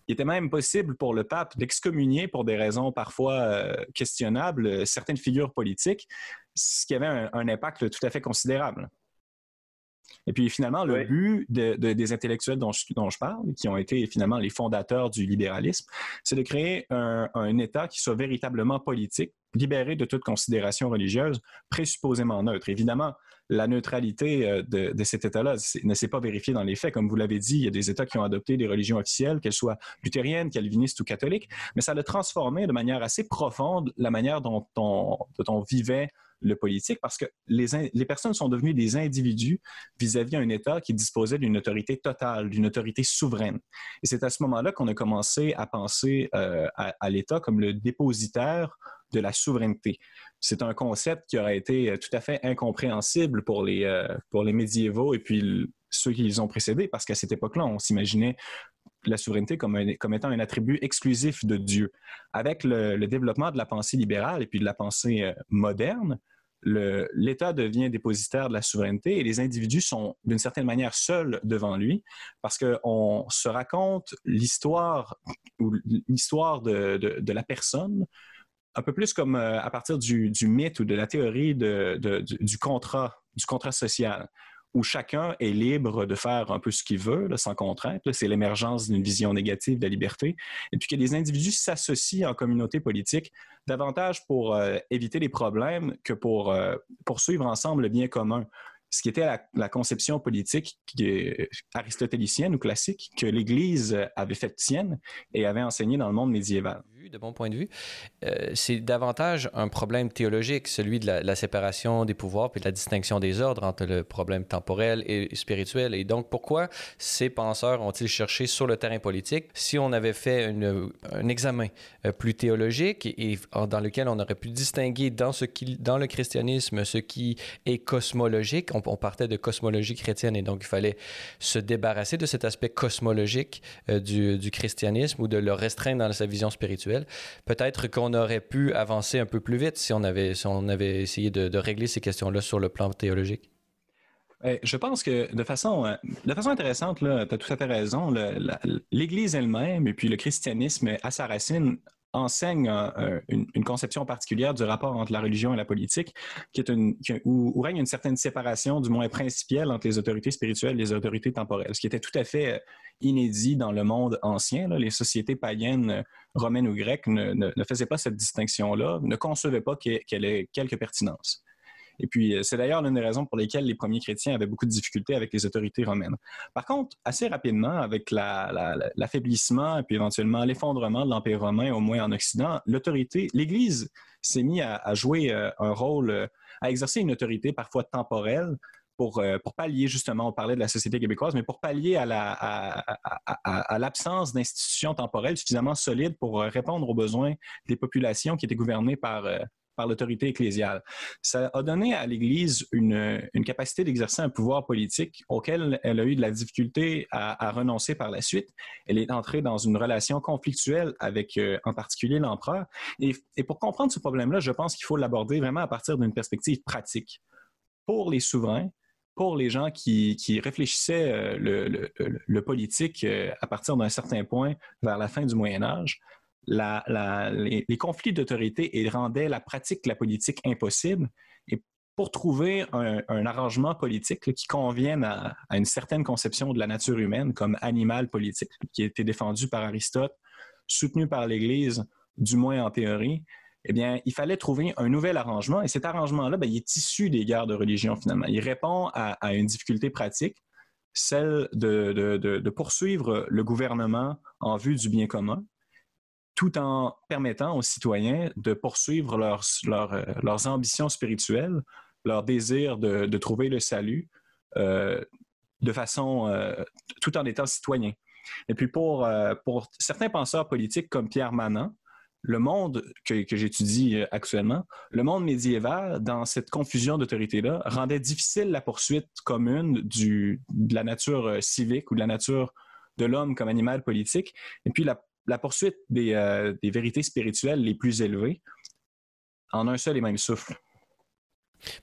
Il était même possible pour le pape d'excommunier pour des raisons parfois euh, questionnables euh, certaines figures politiques, ce qui avait un, impact tout à fait considérable. Et puis finalement, le but des intellectuels dont je, dont je, parle, qui ont été finalement les fondateurs du libéralisme, c'est de créer un, un, État qui soit véritablement politique, libéré de toute considération religieuse, présupposément neutre. Évidemment, la neutralité euh, de, cet État-là ne s'est pas vérifiée dans les faits. Comme vous l'avez dit, il y a des États qui ont adopté des religions officielles, qu'elles soient luthériennes, calvinistes ou catholiques, mais ça a transformé de manière assez profonde la manière dont on, vivait le politique parce que les, les personnes sont devenues des individus vis-à-vis d'un État qui disposait d'une autorité totale, d'une autorité souveraine. Et c'est à ce moment-là qu'on a commencé à penser euh, à, l'État comme le dépositaire de la souveraineté. C'est un concept qui aurait été tout à fait incompréhensible pour les, euh, pour les médiévaux et puis ceux qui les ont précédés, parce qu'à cette époque-là, on s'imaginait la souveraineté comme, étant un attribut exclusif de Dieu. Avec le, développement de la pensée libérale et puis de la pensée euh, moderne, l'État devient dépositaire de la souveraineté et les individus sont d'une certaine manière seuls devant lui parce qu'on se raconte l'histoire de, la personne un peu plus comme euh, à partir du, mythe ou de la théorie du contrat social où chacun est libre de faire un peu ce qu'il veut, sans contrainte. C'est l'émergence d'une vision négative de la liberté. Et puis que les individus s'associent en communauté politique davantage pour euh, éviter les problèmes que pour euh, poursuivre ensemble le bien commun ce qui était la, conception politique aristotélicienne ou classique que l'Église avait faite sienne et avait enseignée dans le monde médiéval de mon point de vue, euh, c'est davantage un problème théologique, celui de la, séparation des pouvoirs puis de la distinction des ordres entre le problème temporel et spirituel. Et donc, pourquoi ces penseurs ont-ils cherché sur le terrain politique si on avait fait un examen euh, plus théologique et, dans lequel on aurait pu distinguer dans, ce qui, dans le christianisme ce qui est cosmologique? On, partait de cosmologie chrétienne et donc il fallait se débarrasser de cet aspect cosmologique euh, du, du christianisme ou de le restreindre dans sa vision spirituelle. Peut-être qu'on aurait pu avancer un peu plus vite si on avait, essayé de, régler ces questions-là sur le plan théologique. Je pense que de façon, euh, de façon intéressante, tu as tout à fait raison. L'Église elle-même et puis le christianisme à sa racine enseigne une, conception particulière du rapport entre la religion et la politique, qui est une, où, règne une certaine séparation, du moins principielle, entre les autorités spirituelles et les autorités temporelles, ce qui était tout à fait euh, inédit dans le monde ancien. Les sociétés païennes euh, romaines ou grecques ne, ne faisaient pas cette distinction-là, ne concevaient pas qu'elle ait quelque pertinence. Et puis, euh, c'est d'ailleurs l'une des raisons pour lesquelles les premiers chrétiens avaient beaucoup de difficultés avec les autorités romaines. Par contre, assez rapidement, avec l'affaiblissement et puis éventuellement l'effondrement de l'Empire romain, au moins en Occident, l'autorité, l'Église s'est mise à, jouer euh, un rôle, euh, à exercer une autorité parfois temporelle pour, pour, pallier justement, on parlait de la société québécoise, mais pour pallier à, à l'absence d'institutions temporelles suffisamment solides pour répondre aux besoins des populations qui étaient gouvernées par, par l'autorité ecclésiale. Ça a donné à l'Église une, capacité d'exercer un pouvoir politique auquel elle a eu de la difficulté à, renoncer par la suite. Elle est entrée dans une relation conflictuelle avec euh, en particulier l'empereur. Et, pour comprendre ce problème-là, je pense qu'il faut l'aborder vraiment à partir d'une perspective pratique. Pour les souverains, pour les gens qui, réfléchissaient euh, le, politique euh, à partir d'un certain point vers la fin du Moyen Âge, les, conflits d'autorité rendaient la pratique de la politique impossible. Et pour trouver un, arrangement politique qui convienne à, une certaine conception de la nature humaine comme animal politique, qui a été défendu par Aristote, soutenu par l'Église, du moins en théorie, eh bien, il fallait trouver un nouvel arrangement. Et cet arrangement-là, ben, il est issu des guerres de religion, finalement. Il répond à, une difficulté pratique, celle de, poursuivre le gouvernement en vue du bien commun, tout en permettant aux citoyens de poursuivre leurs, euh, leurs, ambitions spirituelles, leur désir de, trouver le salut euh, de façon, euh, tout en étant citoyen. Et puis pour, pour certains penseurs politiques comme Pierre Manant, le monde que, que j'étudie actuellement, le monde médiéval, dans cette confusion d'autorité-là, rendait difficile la poursuite commune du, de la nature civique ou de la nature de l'homme comme animal politique. Et puis la la poursuite euh, des, vérités spirituelles les plus élevées en un seul et même souffle.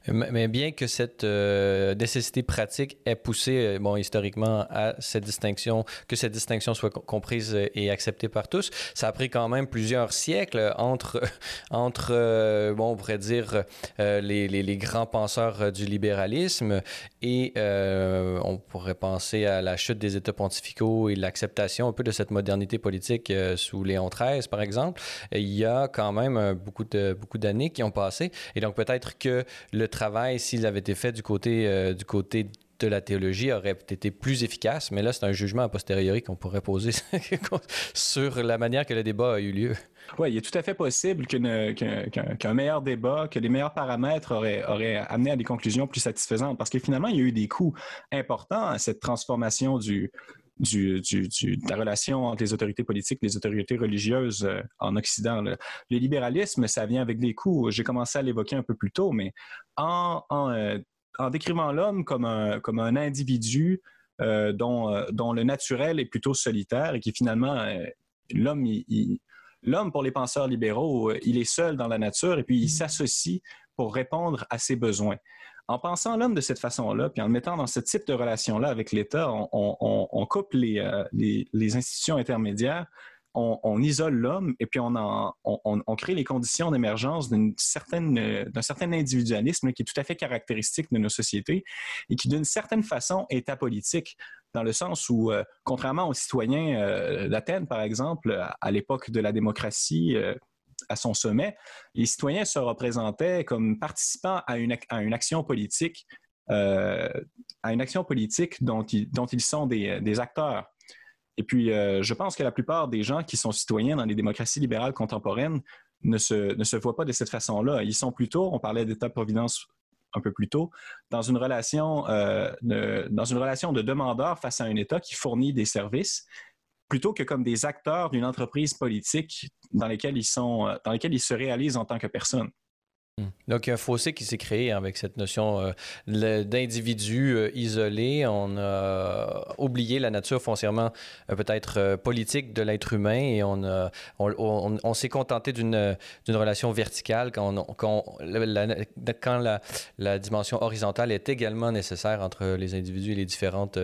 Mais bien que cette euh, nécessité pratique ait poussé, euh, bon, historiquement, à cette distinction, que cette distinction soit comprise et acceptée par tous, ça a pris quand même plusieurs siècles entre, entre bon, on pourrait dire, les, les, grands penseurs du libéralisme et on pourrait penser à la chute des États pontificaux et l'acceptation un peu de cette modernité politique sous Léon XIII, par exemple. Il y a quand même beaucoup de beaucoup d'années qui ont passé. Et donc peut-être que le travail, s'il avait été fait du côté, euh, du côté de la théologie aurait été plus efficace, mais là, c'est un jugement a posteriori qu'on pourrait poser sur la manière que le débat a eu lieu. Oui, il est tout à fait possible qu'un meilleur débat, que les meilleurs paramètres auraient, auraient, amené à des conclusions plus satisfaisantes, parce que finalement, il y a eu des coûts importants à cette transformation du, de la relation entre les autorités politiques et les autorités religieuses euh, en Occident. Le libéralisme, ça vient avec des coûts. J'ai commencé à l'évoquer un peu plus tôt, mais en, en, euh, décrivant l'homme comme un, comme un individu euh, dont, dont, le naturel est plutôt solitaire et qui finalement, l'homme, l'homme pour les penseurs libéraux, il est seul dans la nature et puis il s'associe pour répondre à ses besoins. En pensant l'homme de cette façon-là, puis en le mettant dans ce type de relation-là avec l'État, on, coupe euh, les, institutions intermédiaires, on, isole l'homme et puis on, crée les conditions d'émergence d'un certain individualisme qui est tout à fait caractéristique de nos sociétés et qui, d'une certaine façon, est apolitique dans le sens où, euh, contrairement aux citoyens euh, d'Athènes, par exemple, à l'époque de la démocratie, à son sommet, les citoyens se représentaient comme participants à une, action politique, euh, à une action politique dont ils, sont des, acteurs. Et puis, euh, je pense que la plupart des gens qui sont citoyens dans les démocraties libérales contemporaines ne se, voient pas de cette façon-là. Ils sont plutôt, on parlait d'État-providence un peu plus tôt, dans une relation, euh, dans une relation de demandeur face à un État qui fournit des services plutôt que comme des acteurs d'une entreprise politique dans lesquels ils sont, euh, dans lesquels ils se réalisent en tant que personne. Hmm. Donc, il y a un fossé qui s'est créé avec cette notion euh, d'individu euh, isolé. On a oublié la nature foncièrement peut-être politique de l'être humain et on, s'est contenté d'une relation verticale quand, la, dimension horizontale est également nécessaire entre les individus et les différentes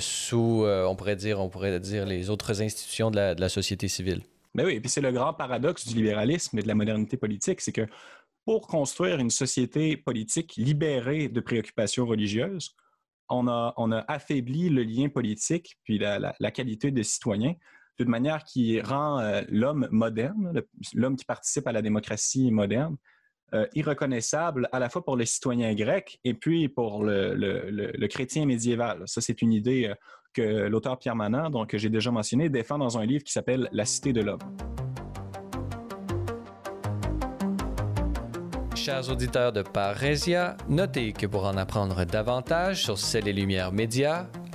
sous, euh, on pourrait dire, on pourrait dire les autres institutions de la, société civile. Mais ben oui, et puis c'est le grand paradoxe du libéralisme et de la modernité politique, c'est que pour construire une société politique libérée de préoccupations religieuses, on a, affaibli le lien politique puis la, qualité de citoyen d'une manière qui rend euh, l'homme moderne, l'homme qui participe à la démocratie moderne, euh, irreconnaissable à la fois pour le citoyen grec et puis pour le, chrétien médiéval. Ça, c'est une idée euh, que l'auteur Pierre Manant, donc, que j'ai déjà mentionné, défend dans un livre qui s'appelle La cité de l'homme. Chers auditeurs de Parésia, notez que pour en apprendre davantage sur Celles et Lumières Médias,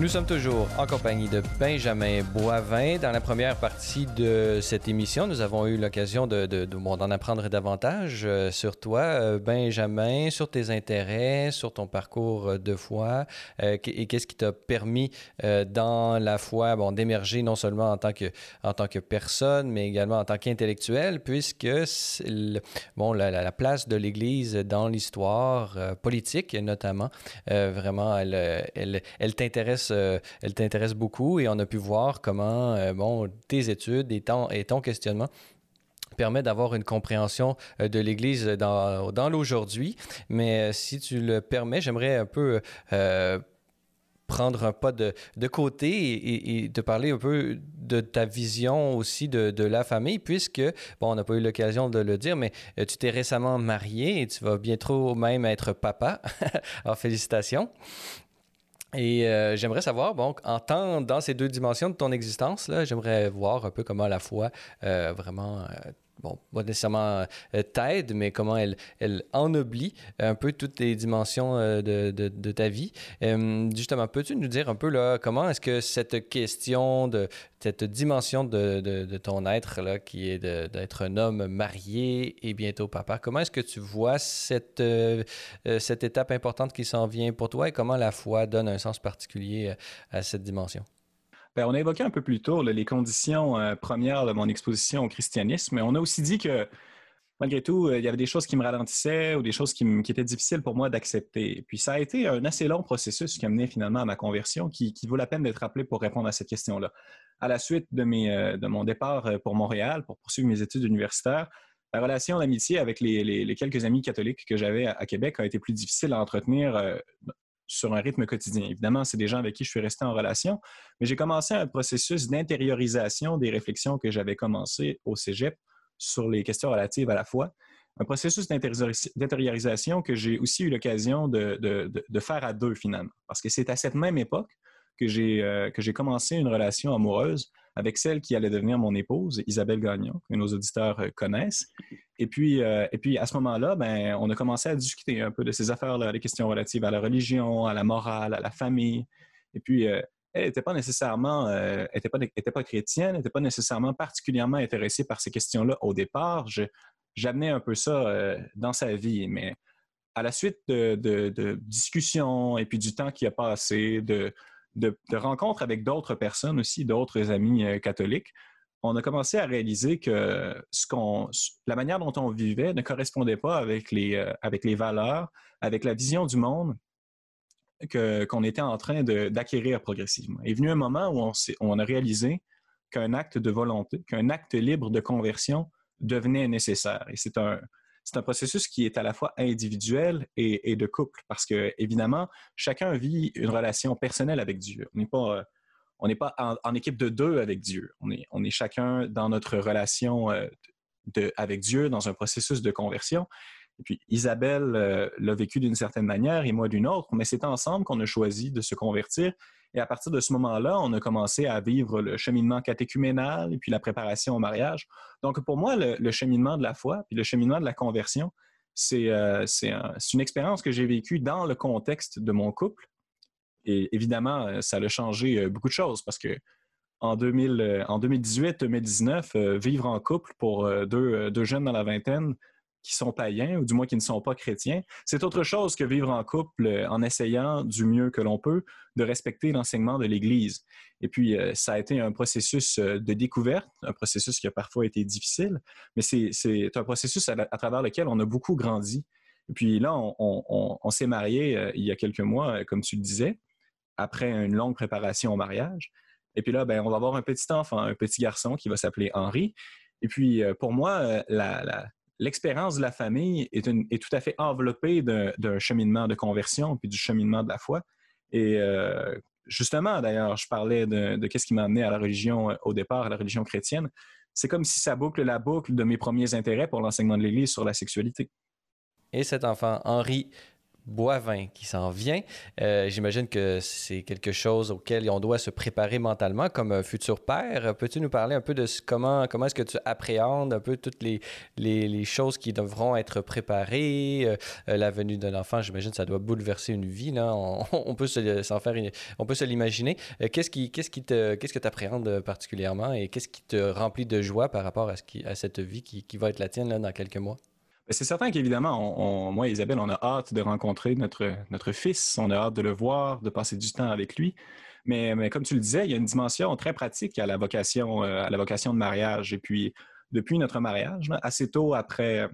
Nous sommes toujours en compagnie de Benjamin Boivin. Dans la première partie de cette émission, nous avons eu l'occasion de, d'en apprendre davantage euh, sur toi, euh, Benjamin, sur tes intérêts, sur ton parcours de foi euh, et qu'est-ce qui t'a permis dans la foi bon, d'émerger non seulement en tant, que, en tant que personne, mais également en tant qu'intellectuel, puisque bon, la, place de l'Église dans l'histoire politique, notamment, vraiment, elle, elle t'intéresse euh, elle t'intéresse beaucoup et on a pu voir comment euh, bon, tes études et ton, et questionnement permet d'avoir une compréhension euh, de l'Église dans, l'aujourd'hui. Mais si tu le permets, j'aimerais un peu prendre un pas de, côté et, et, de parler un peu de ta vision aussi de, de la famille, puisque, bon, on n'a pas eu l'occasion de le dire, mais tu t'es récemment marié et tu vas bientôt même être papa. Alors, félicitations. Et euh, j'aimerais savoir, bon, en tant, dans ces deux dimensions de ton existence, là, j'aimerais voir un peu comment la foi euh, vraiment euh, bon, pas nécessairement t'aide, mais comment elle, elle ennoblit un peu toutes les dimensions de, de, ta vie. justement, peux-tu nous dire un peu là, comment est-ce que cette question de cette dimension de, ton être, là, qui est d'être un homme marié et bientôt papa, comment est-ce que tu vois cette étape importante qui s'en vient pour toi et comment la foi donne un sens particulier à cette dimension? Ben, on a évoqué un peu plus tôt les conditions euh, premières de mon exposition au christianisme, mais on a aussi dit que malgré tout, euh, il y avait des choses qui me ralentissaient ou des choses qui, étaient difficiles pour moi d'accepter. Puis ça a été un assez long processus qui a mené finalement à ma conversion, qui, vaut la peine d'être rappelé pour répondre à cette question-là. À la suite de, euh, mon départ pour Montréal, pour poursuivre mes études universitaires, la relation d'amitié avec les, quelques amis catholiques que j'avais à, Québec a été plus difficile à entretenir sur un rythme quotidien. Évidemment, c'est des gens avec qui je suis resté en relation, mais j'ai commencé un processus d'intériorisation des réflexions que j'avais commencé au cégep sur les questions relatives à la foi. Un processus d'intériorisation que j'ai aussi eu l'occasion de, faire à deux finalement, parce que c'est à cette même époque que j'ai euh, commencé une relation amoureuse avec celle qui allait devenir mon épouse, Isabelle Gagnon, que nos auditeurs euh, connaissent. Et puis, euh, et puis à ce moment-là, ben, on a commencé à discuter un peu de ces affaires-là, les questions relatives à la religion, à la morale, à la famille. Et puis, euh, elle n'était pas nécessairement, était pas, était pas chrétienne, n'était pas nécessairement particulièrement intéressée par ces questions-là au départ. J'amenais un peu ça dans sa vie, mais à la suite de, de discussions et puis du temps qui a passé, de, de, rencontres avec d'autres personnes aussi, d'autres amis euh, catholiques, on a commencé à réaliser que ce la manière dont on vivait ne correspondait pas avec les, euh, avec les valeurs, avec la vision du monde que, qu'on était en train d'acquérir progressivement. Est venu un moment où on, on a réalisé qu'un acte de volonté, qu'un acte libre de conversion devenait nécessaire. Et c'est un, c'est un processus qui est à la fois individuel et, de couple parce que, évidemment, chacun vit une relation personnelle avec Dieu. On n'est pas, euh, on n'est pas en, équipe de deux avec Dieu. On est, chacun dans notre relation euh, avec Dieu dans un processus de conversion. Et puis Isabelle euh, l'a vécu d'une certaine manière et moi d'une autre, mais c'est ensemble qu'on a choisi de se convertir et à partir de ce moment-là, on a commencé à vivre le cheminement catéchuménal et puis la préparation au mariage. Donc, pour moi, le, cheminement de la foi puis le cheminement de la conversion, c'est euh, une expérience que j'ai vécue dans le contexte de mon couple. Et évidemment, euh, ça a changé euh, beaucoup de choses parce que en, 2018-2019, vivre en couple pour deux, deux jeunes dans la vingtaine, qui sont païens, ou du moins qui ne sont pas chrétiens. C'est autre chose que vivre en couple euh, en essayant du mieux que l'on peut de respecter l'enseignement de l'Église. Et puis, euh, ça a été un processus euh, de découverte, un processus qui a parfois été difficile, mais c'est un processus à, travers lequel on a beaucoup grandi. Et puis là, on, s'est marié il y a quelques mois, comme tu le disais, après une longue préparation au mariage. Et puis là, ben, on va avoir un petit enfant, un petit garçon qui va s'appeler Henri. Et puis, pour moi, la, l'expérience de la famille est, tout à fait enveloppée d'un cheminement de conversion puis du cheminement de la foi. Et euh, justement, d'ailleurs, je parlais de, qu'est-ce qui m'a amené à la religion euh, au départ, à la religion chrétienne. C'est comme si ça boucle la boucle de mes premiers intérêts pour l'enseignement de l'Église sur la sexualité. Et cet enfant, Henri, Boivin qui s'en vient. Euh, j'imagine que c'est quelque chose auquel on doit se préparer mentalement comme futur père. Peux-tu nous parler un peu de comment, comment est-ce que tu appréhendes un peu toutes les, les, choses qui devront être préparées? Euh, euh, la venue d'un enfant, j'imagine que ça doit bouleverser une vie. Là. On, peut s'en faire on peut se l'imaginer. qu'est-ce, qui, qu'est-ce, que tu appréhendes particulièrement et qu'est-ce qui te remplit de joie par rapport à, ce à cette vie qui, qui va être la tienne là, dans quelques mois? C'est certain qu'évidemment, moi et Isabelle, on a hâte de rencontrer notre, notre fils, on a hâte de le voir, de passer du temps avec lui. Mais, mais, comme tu le disais, il y a une dimension très pratique à la vocation, euh, à la vocation de mariage. Et puis, depuis notre mariage, assez tôt après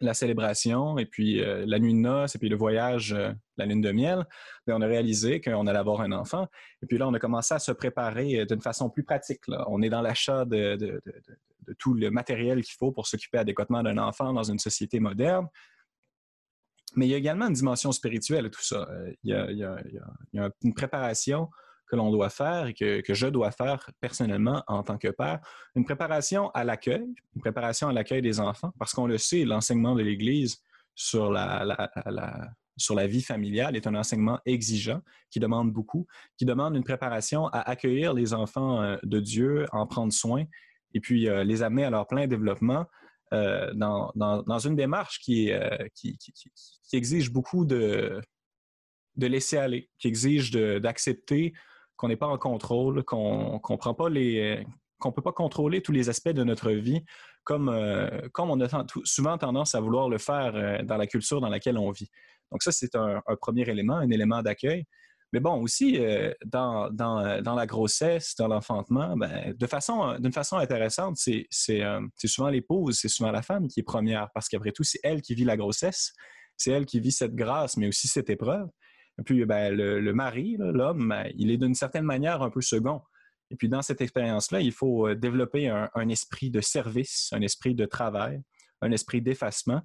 la célébration et puis euh, la nuit de noces et puis le voyage, euh, la lune de miel, ben, on a réalisé qu'on allait avoir un enfant. Et puis là, on a commencé à se préparer d'une façon plus pratique. On est dans l'achat de, tout le matériel qu'il faut pour s'occuper adéquatement d'un enfant dans une société moderne. Mais il y a également une dimension spirituelle à tout ça. Euh, il y a, une préparation que l'on doit faire et que, je dois faire personnellement en tant que père. Une préparation à l'accueil, une préparation à l'accueil des enfants, parce qu'on le sait, l'enseignement de l'Église sur la, sur la vie familiale est un enseignement exigeant qui demande beaucoup, qui demande une préparation à accueillir les enfants euh, de Dieu, en prendre soin et puis les amener à leur plein développement dans, dans, une démarche qui, qui, qui, qui, exige beaucoup de, de laisser aller, qui exige d'accepter qu'on n'est pas en contrôle, qu'on ne pas les qu'on peut pas contrôler tous les aspects de notre vie comme, comme on a souvent tendance à vouloir le faire dans la culture dans laquelle on vit. Donc ça, c'est un, premier élément, un élément d'accueil. Mais bon, aussi, dans, dans, dans, la grossesse, dans l'enfantement, ben, de façon, d'une façon intéressante, c'est, c'est, souvent l'épouse, c'est souvent la femme qui est première, parce qu'après tout, c'est elle qui vit la grossesse, c'est elle qui vit cette grâce, mais aussi cette épreuve. Puis, ben, le, mari, l'homme, ben, il est d'une certaine manière un peu second. Et puis, dans cette expérience-là, il faut développer un, esprit de service, un esprit de travail, un esprit d'effacement,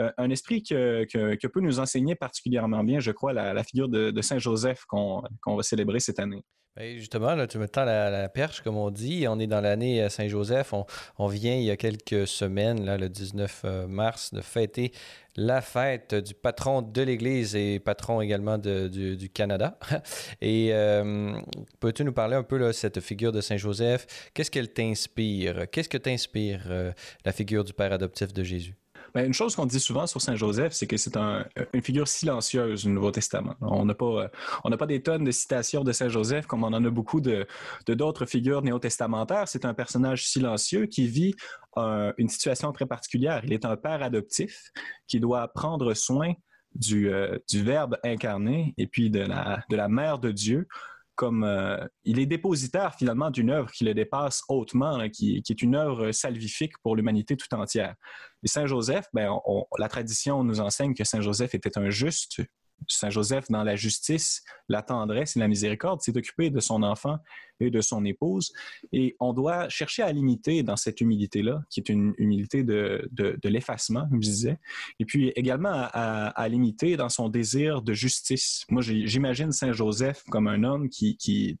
euh, un esprit que, que, peut nous enseigner particulièrement bien, je crois, la, figure de, Saint Joseph qu'on va célébrer cette année. Ben, justement, tu me tends la, perche, comme on dit. On est dans l'année Saint-Joseph. On, vient il y a quelques semaines, là, le 19 euh, mars, de fêter la fête du patron de l'Église et patron également du, Canada. Et euh, peux-tu nous parler un peu de cette figure de Saint-Joseph? Qu'est-ce qu'elle t'inspire? Qu'est-ce que t'inspire la figure du Père adoptif de Jésus? Une chose qu'on dit souvent sur Saint Joseph, c'est que c'est une figure silencieuse du Nouveau Testament. On n'a pas, pas des tonnes de citations de Saint Joseph comme on en a beaucoup de, d'autres figures néo-testamentaires. C'est un personnage silencieux qui vit une situation très particulière. Il est un père adoptif qui doit prendre soin du, euh, Verbe incarné et puis de la mère de Dieu comme euh, il est dépositaire finalement d'une œuvre qui le dépasse hautement, qui, est une œuvre salvifique pour l'humanité tout entière. Et Saint Joseph, ben, la tradition nous enseigne que Saint Joseph était un juste, Saint Joseph, dans la justice, la tendresse et la miséricorde, s'est occupé de son enfant et de son épouse. Et on doit chercher à l'imiter dans cette humilité-là, qui est une humilité de, l'effacement, comme je disais, et puis également à, l'imiter dans son désir de justice. Moi, j'imagine Saint Joseph comme un homme qui, qui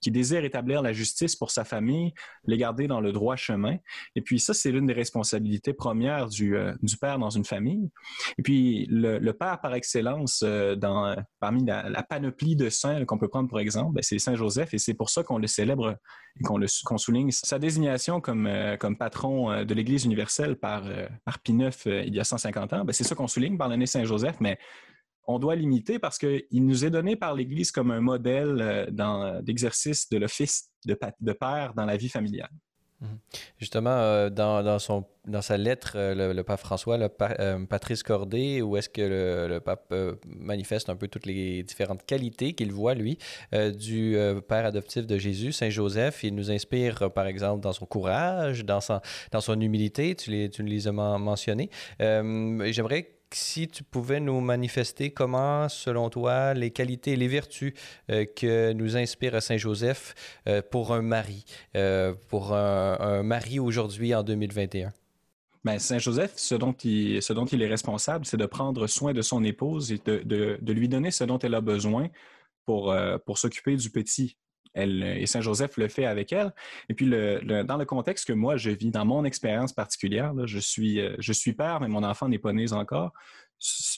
qui désire établir la justice pour sa famille, les garder dans le droit chemin. Et puis ça, c'est l'une des responsabilités premières du, euh, père dans une famille. Et puis le, père par excellence, euh, parmi la, panoplie de saints qu'on peut prendre pour exemple, ben, c'est Saint Joseph et c'est pour ça qu'on le célèbre et qu'on qu'on souligne sa désignation comme, euh, patron de l'Église universelle par, par Pie IX il y a 150 ans. Ben, c'est ça qu'on souligne par l'année Saint Joseph, mais on doit l'imiter parce qu'il nous est donné par l'Église comme un modèle euh, d'exercice de l'office de, père dans la vie familiale. Mhm. Justement, euh, dans, sa lettre, euh, le, pape François, le Patrice Cordé, où est-ce que le, pape manifeste un peu toutes les différentes qualités qu'il voit, lui, du père adoptif de Jésus, Saint Joseph. Il nous inspire, par exemple, dans son courage, dans son, humilité, tu, les, tu les as mentionnés. J'aimerais si tu pouvais nous manifester comment, selon toi, les qualités et les vertus euh, que nous inspire Saint Joseph euh, pour un mari, euh, pour un, mari aujourd'hui en 2021. Ben, Saint Joseph, ce dont, il, est responsable, c'est de prendre soin de son épouse et de, lui donner ce dont elle a besoin pour s'occuper du petit. Elle, et Saint Joseph le fait avec elle. Et puis, dans le contexte que moi, je vis, dans mon expérience particulière, je, suis, euh, je suis père, mais mon enfant n'est pas né encore.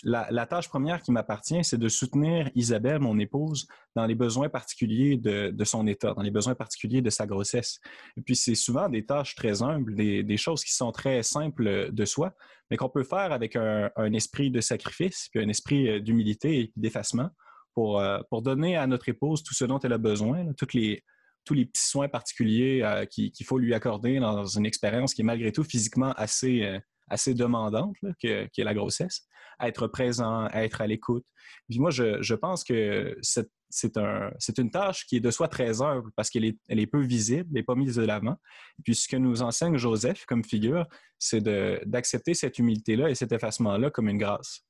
La, tâche première qui m'appartient, c'est de soutenir Isabelle, mon épouse, dans les besoins particuliers de, son état, dans les besoins particuliers de sa grossesse. Et puis, c'est souvent des tâches très humbles, des, choses qui sont très simples de soi, mais qu'on peut faire avec un, un, esprit de sacrifice, puis un esprit euh, d'humilité et d'effacement pour, euh, pour donner à notre épouse tout ce dont elle a besoin, les, tous les petits soins particuliers euh, qu'il faut lui accorder dans une expérience qui est malgré tout physiquement assez, euh, assez demandante, que, qui est la grossesse, à être présent, à être à l'écoute. Puis moi, je, je pense que c'est un, une tâche qui est de soi très humble parce qu'elle est, elle est peu visible, elle n'est pas mise de l'avant. Puis ce que nous enseigne Joseph comme figure, c'est d'accepter cette humilité-là et cet effacement-là comme une grâce.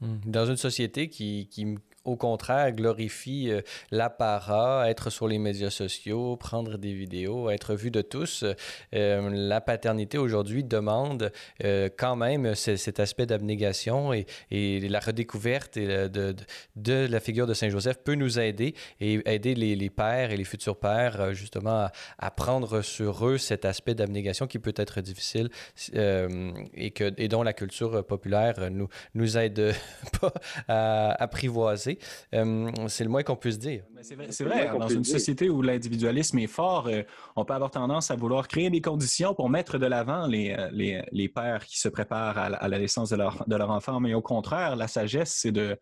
Mmh. Dans une société qui, qui au contraire, glorifie euh, l'apparat, être sur les médias sociaux, prendre des vidéos, être vu de tous. Euh, la paternité aujourd'hui demande euh, quand même cet aspect d'abnégation et, la redécouverte de, la figure de Saint Joseph peut nous aider et aider les, pères et les futurs pères justement à, prendre sur eux cet aspect d'abnégation qui peut être difficile et dont la culture populaire nous, nous aide pas à apprivoiser passé. c'est le moins qu'on puisse dire. C'est vrai, dans une société où l'individualisme est fort, on peut avoir tendance à vouloir créer des conditions pour mettre de l'avant les, les, les, pères qui se préparent à, à la naissance de leur, de leur enfant. Mais au contraire, la sagesse, c'est de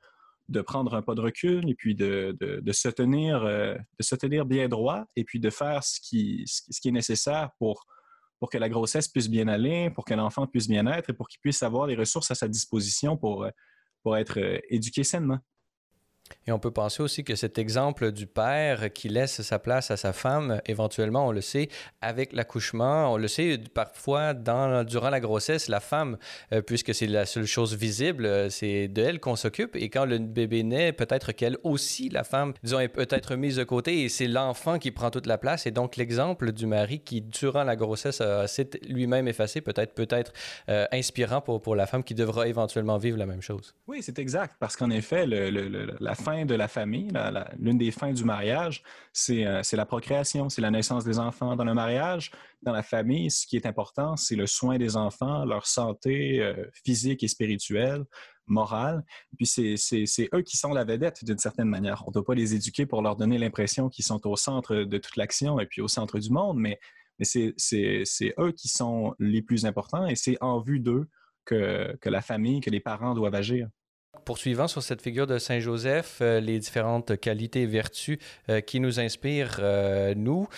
de prendre un pas de recul et puis de, se tenir, euh, de se tenir bien droit et puis de faire ce qui, ce qui est nécessaire pour, pour que la grossesse puisse bien aller, pour que l'enfant puisse bien être et pour qu'il puisse avoir les ressources à sa disposition pour, pour être euh, éduqué sainement. Et on peut penser aussi que cet exemple du père qui laisse sa place à sa femme, éventuellement, on le sait, avec l'accouchement, on le sait parfois dans, durant la grossesse, la femme, euh, puisque c'est la seule chose visible, euh, c'est de elle qu'on s'occupe. Et quand le bébé naît, peut-être qu'elle aussi, la femme, disons, est peut-être mise de côté et c'est l'enfant qui prend toute la place. Et donc l'exemple du mari qui, durant la grossesse, s'est lui-même effacé, peut-être peut-être euh, inspirant pour, pour la femme qui devra éventuellement vivre la même chose. Oui, c'est exact, parce qu'en effet, le, la fin de la famille, l'une des fins du mariage, euh, c'est la procréation, c'est la naissance des enfants. Dans le mariage, dans la famille, ce qui est important, c'est le soin des enfants, leur santé euh, physique et spirituelle, morale. Puis c'est eux qui sont la vedette d'une certaine manière. On ne doit pas les éduquer pour leur donner l'impression qu'ils sont au centre de toute l'action et puis au centre du monde, mais, mais c'est eux qui sont les plus importants et c'est en vue d'eux que, que la famille, que les parents doivent agir. Poursuivant sur cette figure de Saint Joseph, euh, les différentes qualités et vertus euh, qui nous inspirent, euh, nous,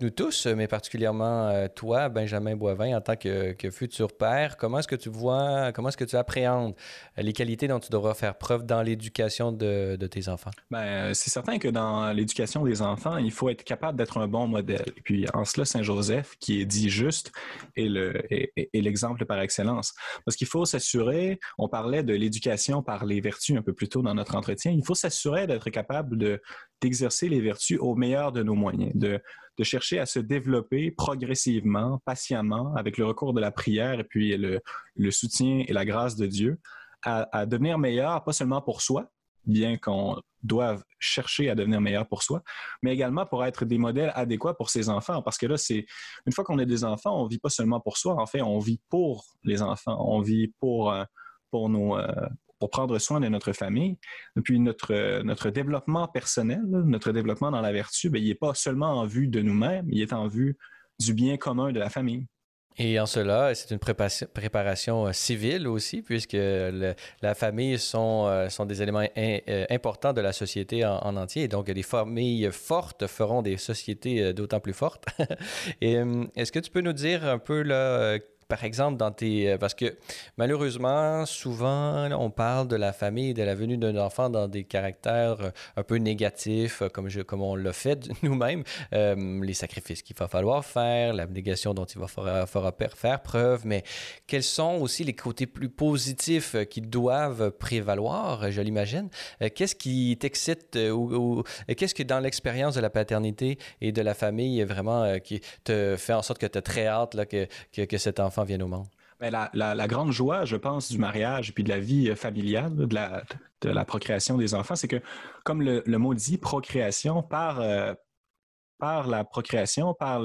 nous tous, mais particulièrement toi, Benjamin Boivin, en tant que, futur père, comment est-ce que tu vois, comment est-ce que tu appréhendes les qualités dont tu devras faire preuve dans l'éducation de, tes enfants? Ben, c'est certain que dans l'éducation des enfants, il faut être capable d'être un bon modèle. Et puis, en cela, Saint Joseph, qui est dit juste, est l'exemple par excellence. Parce qu'il faut s'assurer, on parlait de l'éducation par les vertus un peu plus tôt dans notre entretien, il faut s'assurer d'être capable de, d'exercer les vertus au meilleur de nos moyens, de, de, chercher à se développer progressivement, patiemment, avec le recours de la prière et puis le, le soutien et la grâce de Dieu, à, à devenir meilleur, pas seulement pour soi, bien qu'on doive chercher à devenir meilleur pour soi, mais également pour être des modèles adéquats pour ses enfants. Parce que là, c'est une fois qu'on est des enfants, on vit pas seulement pour soi. En fait, on vit pour les enfants. On vit pour euh, pour nos euh, pour prendre soin de notre famille. Et puis notre, notre développement personnel, notre développement dans la vertu, bien, il n'est pas seulement en vue de nous-mêmes, il est en vue du bien commun de la famille. Et en cela, c'est une préparation euh, civile aussi, puisque la famille sont, euh, sont des éléments euh, importants de la société en, entier. Donc, des familles fortes feront des sociétés d'autant plus fortes. Est-ce que tu peux nous dire un peu là, par exemple, dans tes. Euh, parce que malheureusement, souvent, on parle de la famille, de la venue d'un enfant dans des caractères euh, un peu négatifs, euh, comme on l'a fait nous-mêmes. les sacrifices qu'il va falloir faire, l'abnégation dont il va falloir, faire preuve, mais quels sont aussi les côtés plus positifs qui doivent prévaloir, je l'imagine? Qu'est-ce qui t'excite ou, qu'est-ce que dans l'expérience de la paternité et de la famille, vraiment, qui te fait en sorte que tu as très hâte là, que, que, que cet enfant viennent au monde? La, grande joie, je pense, du mariage et puis de la vie euh, familiale, de la, procréation des enfants, c'est que, comme le, mot dit, procréation, par, euh, la procréation, par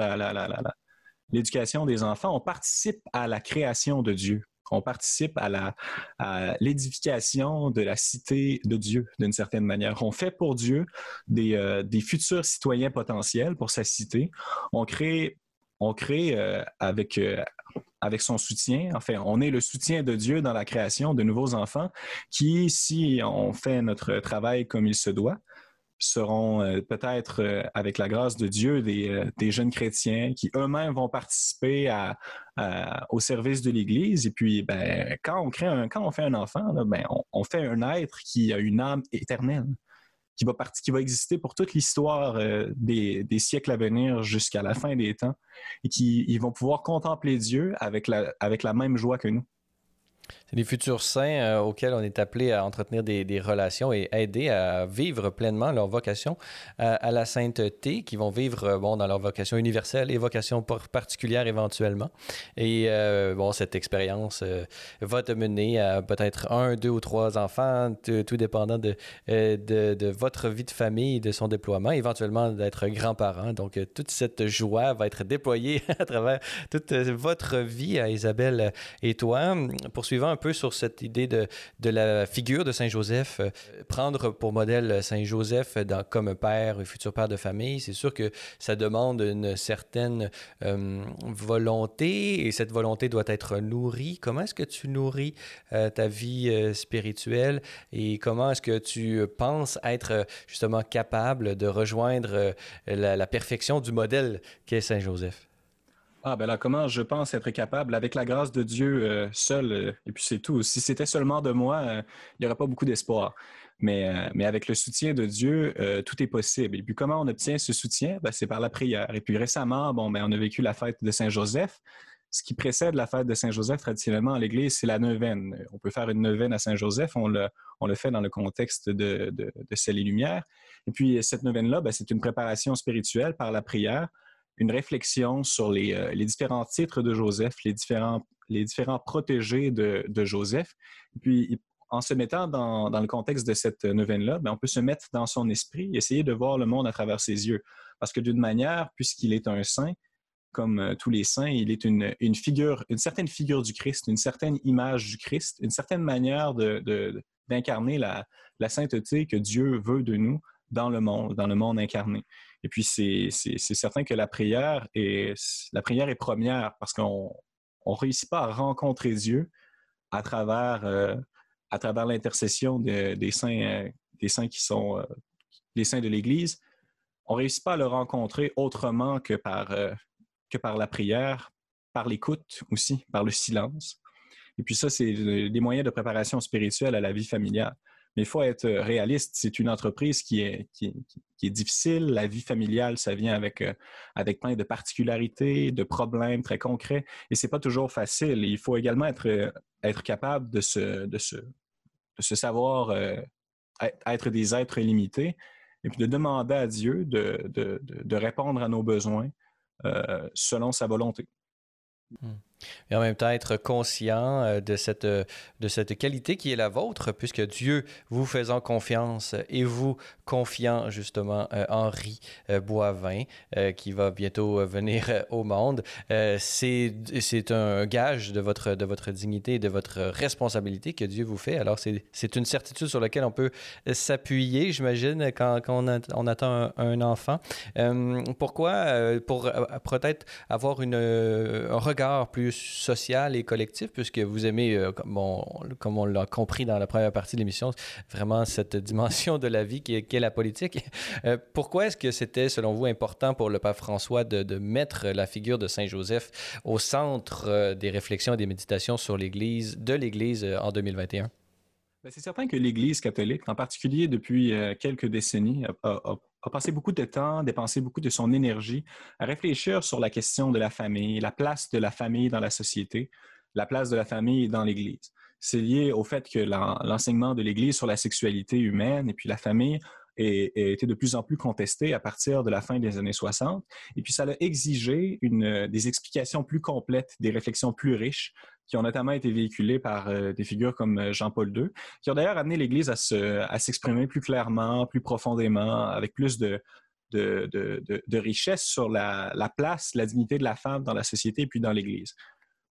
l'éducation des enfants, on participe à la création de Dieu. On participe à l'édification de la cité de Dieu, d'une certaine manière. On fait pour Dieu des, euh, des futurs citoyens potentiels pour sa cité. On crée on crée avec, avec son soutien. Enfin, on est le soutien de Dieu dans la création de nouveaux enfants qui, si on fait notre travail comme il se doit, seront euh, peut-être, euh, avec la grâce de Dieu, des, euh, jeunes chrétiens qui eux-mêmes vont participer au service de l'Église. Et puis, ben, quand on crée un, quand on fait un enfant, ben, on, fait un être qui a une âme éternelle qui va, exister pour toute l'histoire euh, des, siècles à venir jusqu'à la fin des temps et qui ils vont pouvoir contempler Dieu avec la même joie que nous. Les futurs saints euh, auxquels on est appelé à entretenir des, relations et aider à vivre pleinement leur vocation euh, à, la sainteté, qui vont vivre euh, bon, dans leur vocation universelle et vocation particulière éventuellement. Et bon, cette expérience va te mener à peut-être un, deux ou trois enfants, tout dépendant de, de, votre vie de famille de son déploiement, éventuellement d'être grand-parent. Donc, toute cette joie va être déployée à travers toute votre vie à Isabelle et toi. Poursuivant un peu sur cette idée de, de la figure de Saint Joseph, euh, prendre pour modèle Saint Joseph dans, comme père, futur père de famille, c'est sûr que ça demande une certaine euh, volonté et cette volonté doit être nourrie. Comment est-ce que tu nourris ta vie spirituelle et comment est-ce que tu penses être justement capable de rejoindre la, la perfection du modèle qu'est Saint Joseph? Ah ben là, comment je pense être capable, avec la grâce de Dieu euh, seul, euh, et puis c'est tout. Si c'était seulement de moi, euh, il n'y aurait pas beaucoup d'espoir. Mais, mais, avec le soutien de Dieu, tout est possible. Et puis comment on obtient ce soutien? Ben, c'est par la prière. Et puis récemment, bon, ben, on a vécu la fête de Saint-Joseph. Ce qui précède la fête de Saint-Joseph traditionnellement à l'Église, c'est la neuvaine. On peut faire une neuvaine à Saint-Joseph, on le, on le fait dans le contexte de, de, de Ciel et Lumière. Et puis cette neuvaine-là, ben, c'est une préparation spirituelle par la prière une réflexion sur euh, les, différents titres de Joseph, les différents, les différents protégés de, Joseph. puis, en se mettant dans, le contexte de cette neuvaine-là, ben, on peut se mettre dans son esprit essayer de voir le monde à travers ses yeux. Parce que d'une manière, puisqu'il est un saint, comme euh, tous les saints, il est une, figure, une certaine figure du Christ, une certaine image du Christ, une certaine manière d'incarner la, la sainteté que Dieu veut de nous dans le monde, dans le monde incarné. Et puis, c'est certain que la prière est, la prière est première parce qu'on ne réussit pas à rencontrer Dieu à travers, euh, travers l'intercession des, saints, euh, des saints qui sont euh, les saints de l'Église. On ne réussit pas à le rencontrer autrement que par, que par la prière, par l'écoute aussi, par le silence. Et puis ça, c'est des moyens de préparation spirituelle à la vie familiale. Mais il faut être euh, réaliste. C'est une entreprise qui est, difficile. La vie familiale, ça vient avec, euh, avec plein de particularités, de problèmes très concrets. Et c'est pas toujours facile. il faut également être, euh, être capable de se, de se, de se savoir être des êtres limités et puis de demander à Dieu de, de, de répondre à nos besoins selon sa volonté. Hmm. Et en même temps, être conscient euh, de cette, euh, de cette qualité qui est la vôtre, puisque Dieu vous faisant confiance et vous confiant justement euh, Henri Boivin, qui va bientôt venir au monde, c'est, c'est un gage de votre, de votre dignité et de votre responsabilité que Dieu vous fait. Alors, c'est, c'est une certitude sur laquelle on peut s'appuyer, j'imagine, quand, quand on, on, attend un, enfant. pourquoi? Pour peut-être avoir une, un regard plus social et collectif, puisque vous aimez, euh, comme, on, l'a compris dans la première partie de l'émission, vraiment cette dimension de la vie qui est, la politique. Euh, pourquoi est-ce que c'était, selon vous, important pour le pape François de, mettre la figure de Saint Joseph au centre euh, des réflexions et des méditations sur l'Église, de l'Église en 2021? Ben, c'est certain que l'Église catholique, en particulier depuis quelques décennies, a passé beaucoup de temps, dépensé beaucoup de son énergie à réfléchir sur la question de la famille, la place de la famille dans la société, la place de la famille dans l'Église. C'est lié au fait que l'enseignement de l'Église sur la sexualité humaine et puis la famille a été de plus en plus contesté à partir de la fin des années 60. Et puis ça a exigé une, des explications plus complètes, des réflexions plus riches qui ont notamment été véhiculés par euh, des figures comme euh, Jean-Paul II, qui ont d'ailleurs amené l'Église à, s'exprimer plus clairement, plus profondément, avec plus de, richesse sur la, place, la dignité de la femme dans la société et puis dans l'Église.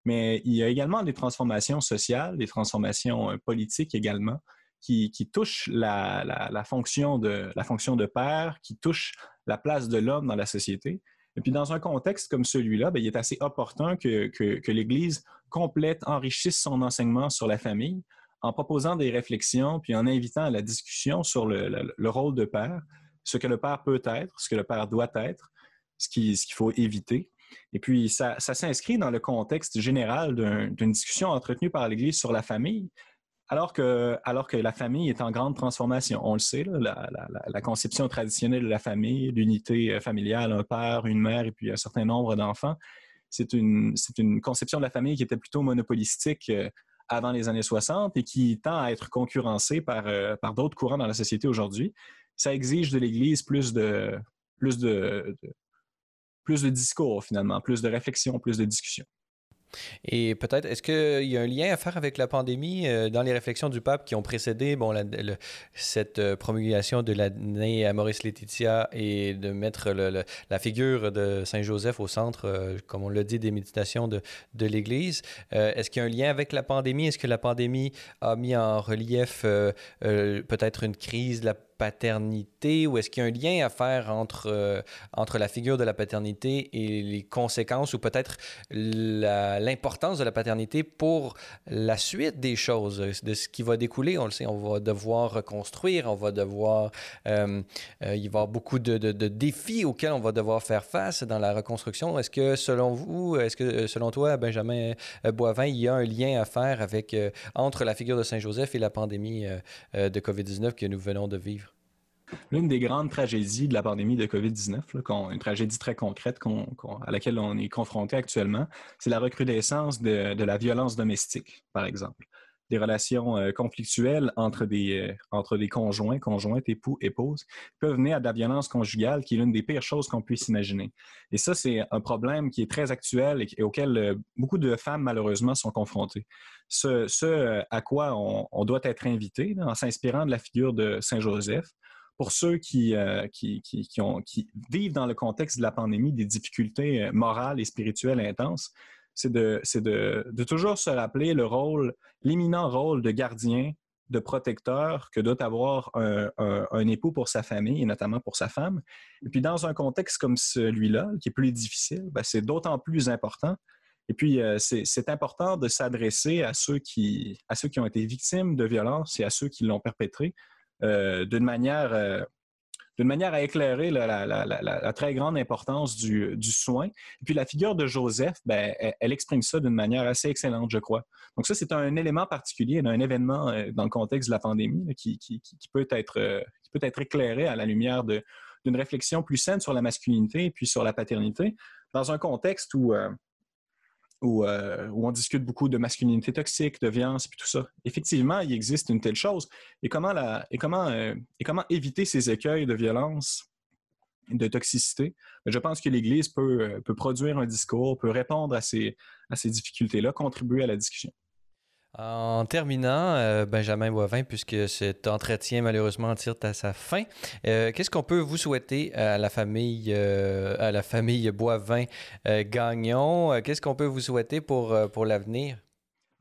Mais il y a également des transformations sociales, des transformations euh, politiques également, qui, touchent la, fonction de, la fonction de père, qui touchent la place de l'homme dans la société. Et puis, dans un contexte comme celui-là, ben, il est assez opportun que, l'Église complète, enrichisse son enseignement sur la famille en proposant des réflexions, puis en invitant à la discussion sur le, le, rôle de père, ce que le père peut être, ce que le père doit être, ce qu'il faut éviter. Et puis, ça s'inscrit dans le contexte général d'une discussion entretenue par l'Église sur la famille, alors que, alors que la famille est en grande transformation. On le sait, la, conception traditionnelle de la famille, l'unité euh, familiale, un père, une mère et puis un certain nombre d'enfants, c'est une, une conception de la famille qui était plutôt monopolistique euh, avant les années 60 et qui tend à être concurrencée par, euh, par d'autres courants dans la société aujourd'hui. Ça exige de l'Église plus de, plus, de, plus de discours, finalement, plus de réflexion, plus de discussion. Et peut-être, est-ce qu'il y a un lien à faire avec la pandémie euh, dans les réflexions du pape qui ont précédé bon, cette euh, promulgation de l'année à Maurice Laetitia et de mettre la figure de Saint Joseph au centre, euh, comme on l'a dit, des méditations de, l'Église? est-ce qu'il y a un lien avec la pandémie? Est-ce que la pandémie a mis en relief peut-être une crise la paternité ou est-ce qu'il y a un lien à faire entre, euh, entre la figure de la paternité et les conséquences ou peut-être l'importance de la paternité pour la suite des choses, de ce qui va découler? On le sait, on va devoir reconstruire, on va devoir... Euh, euh, il va y avoir beaucoup de, de, de, défis auxquels on va devoir faire face dans la reconstruction. Est-ce que selon vous, est-ce que selon toi, Benjamin Boivin, il y a un lien à faire avec, entre la figure de Saint-Joseph et la pandémie de COVID-19 que nous venons de vivre? L'une des grandes tragédies de la pandémie de COVID-19, une tragédie très concrète à laquelle on est confronté actuellement, c'est la recrudescence de, la violence domestique, par exemple. Des relations euh, conflictuelles entre des, euh, entre des conjoints, conjointes, époux, épouses, peuvent mener à de la violence conjugale, qui est l'une des pires choses qu'on puisse imaginer. Et ça, c'est un problème qui est très actuel et, auquel euh, beaucoup de femmes, malheureusement, sont confrontées. Ce, à quoi on, on, doit être invité, en s'inspirant de la figure de Saint Joseph, pour ceux euh, qui, vivent dans le contexte de la pandémie des difficultés euh, morales et spirituelles intenses, c'est de, toujours se rappeler le rôle, l'éminent rôle de gardien, de protecteur que doit avoir un, époux pour sa famille et notamment pour sa femme. Et puis dans un contexte comme celui-là, qui est plus difficile, ben, c'est d'autant plus important. Et puis, euh, c'est important de s'adresser à, ceux qui, à ceux qui ont été victimes de violences et à ceux qui l'ont perpétré d'une manière, euh, d'une manière à éclairer la, très grande importance du, soin. Et puis la figure de Joseph, ben, elle, exprime ça d'une manière assez excellente, je crois. Donc ça, c'est un élément particulier, un événement euh, dans le contexte de la pandémie qui, peut être, qui peut être éclairé à la lumière d'une réflexion plus saine sur la masculinité et puis sur la paternité, dans un contexte où euh, où, on discute beaucoup de masculinité toxique, de violence, puis tout ça. Effectivement, il existe une telle chose. Et comment, et euh, et éviter ces écueils de violence, de toxicité? Je pense que l'Église peut, euh, peut produire un discours, peut répondre à ces difficultés-là, contribuer à la discussion. En terminant, euh, Benjamin Boivin, puisque cet entretien malheureusement tire à sa fin, euh, qu'est-ce qu'on peut vous souhaiter à la famille, euh, à la famille Boivin Gagnon? Qu'est-ce qu'on peut vous souhaiter pour, l'avenir?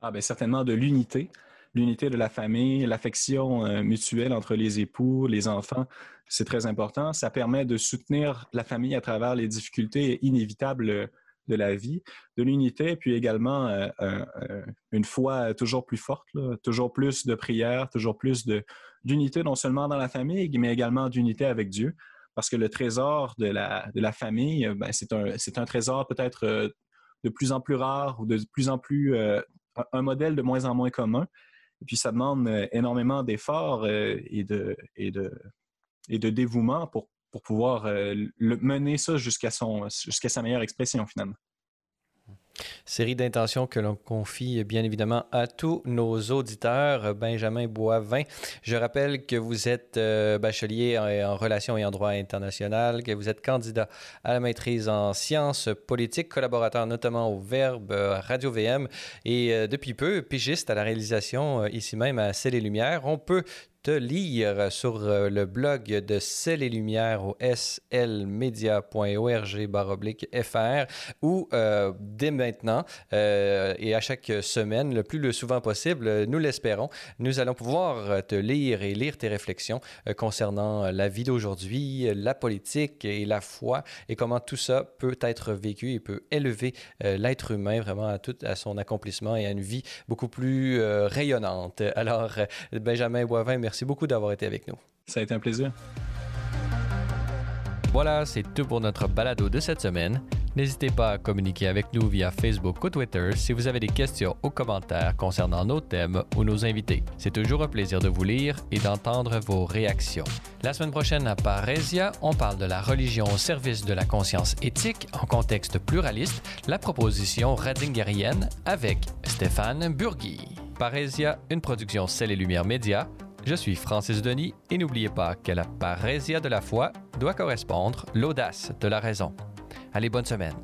Ah ben certainement de l'unité, l'unité de la famille, l'affection mutuelle entre les époux, les enfants, c'est très important. Ça permet de soutenir la famille à travers les difficultés inévitables de la vie, de l'unité, puis également euh, une foi toujours plus forte, toujours plus de prières, toujours plus d'unité, non seulement dans la famille, mais également d'unité avec Dieu. Parce que le trésor de la, famille, euh, ben, c'est un, un, trésor peut-être euh, de plus en plus rare ou de plus en plus un modèle de moins en moins commun. Et puis ça demande énormément d'efforts et, de, et, de, et de dévouement pour pour pouvoir euh, mener ça jusqu'à jusqu'à sa meilleure expression finalement. Série d'intentions que l'on confie bien évidemment à tous nos auditeurs. Benjamin Boivin, je rappelle que vous êtes euh, bachelier en, relations et en droit international, que vous êtes candidat à la maîtrise en sciences politiques, collaborateur notamment au Verbe Radio VM et euh, depuis peu pigiste à la réalisation ici même à Celle et Lumière. On peut te lire sur euh, le blog de Celle et Lumière au slmedia.org fr ou euh, dès maintenant euh, et à chaque semaine, le plus souvent possible, nous l'espérons, nous allons pouvoir te lire et lire tes réflexions concernant la vie d'aujourd'hui, la politique et la foi et comment tout ça peut être vécu et peut élever l'être humain vraiment à tout à son accomplissement et à une vie beaucoup plus rayonnante. Alors, Benjamin Boivin, merci Merci beaucoup d'avoir été avec nous. Ça a été un plaisir. Voilà, c'est tout pour notre balado de cette semaine. N'hésitez pas à communiquer avec nous via Facebook ou Twitter si vous avez des questions ou commentaires concernant nos thèmes ou nos invités. C'est toujours un plaisir de vous lire et d'entendre vos réactions. La semaine prochaine à Parésia, on parle de la religion au service de la conscience éthique en contexte pluraliste, la proposition radingerienne avec Stéphane Burgui. Parésia, une production Celle et Lumière Média je suis Francis Denis et n'oubliez pas que la parésia de la foi doit correspondre l'audace de la raison. Allez, bonne semaine.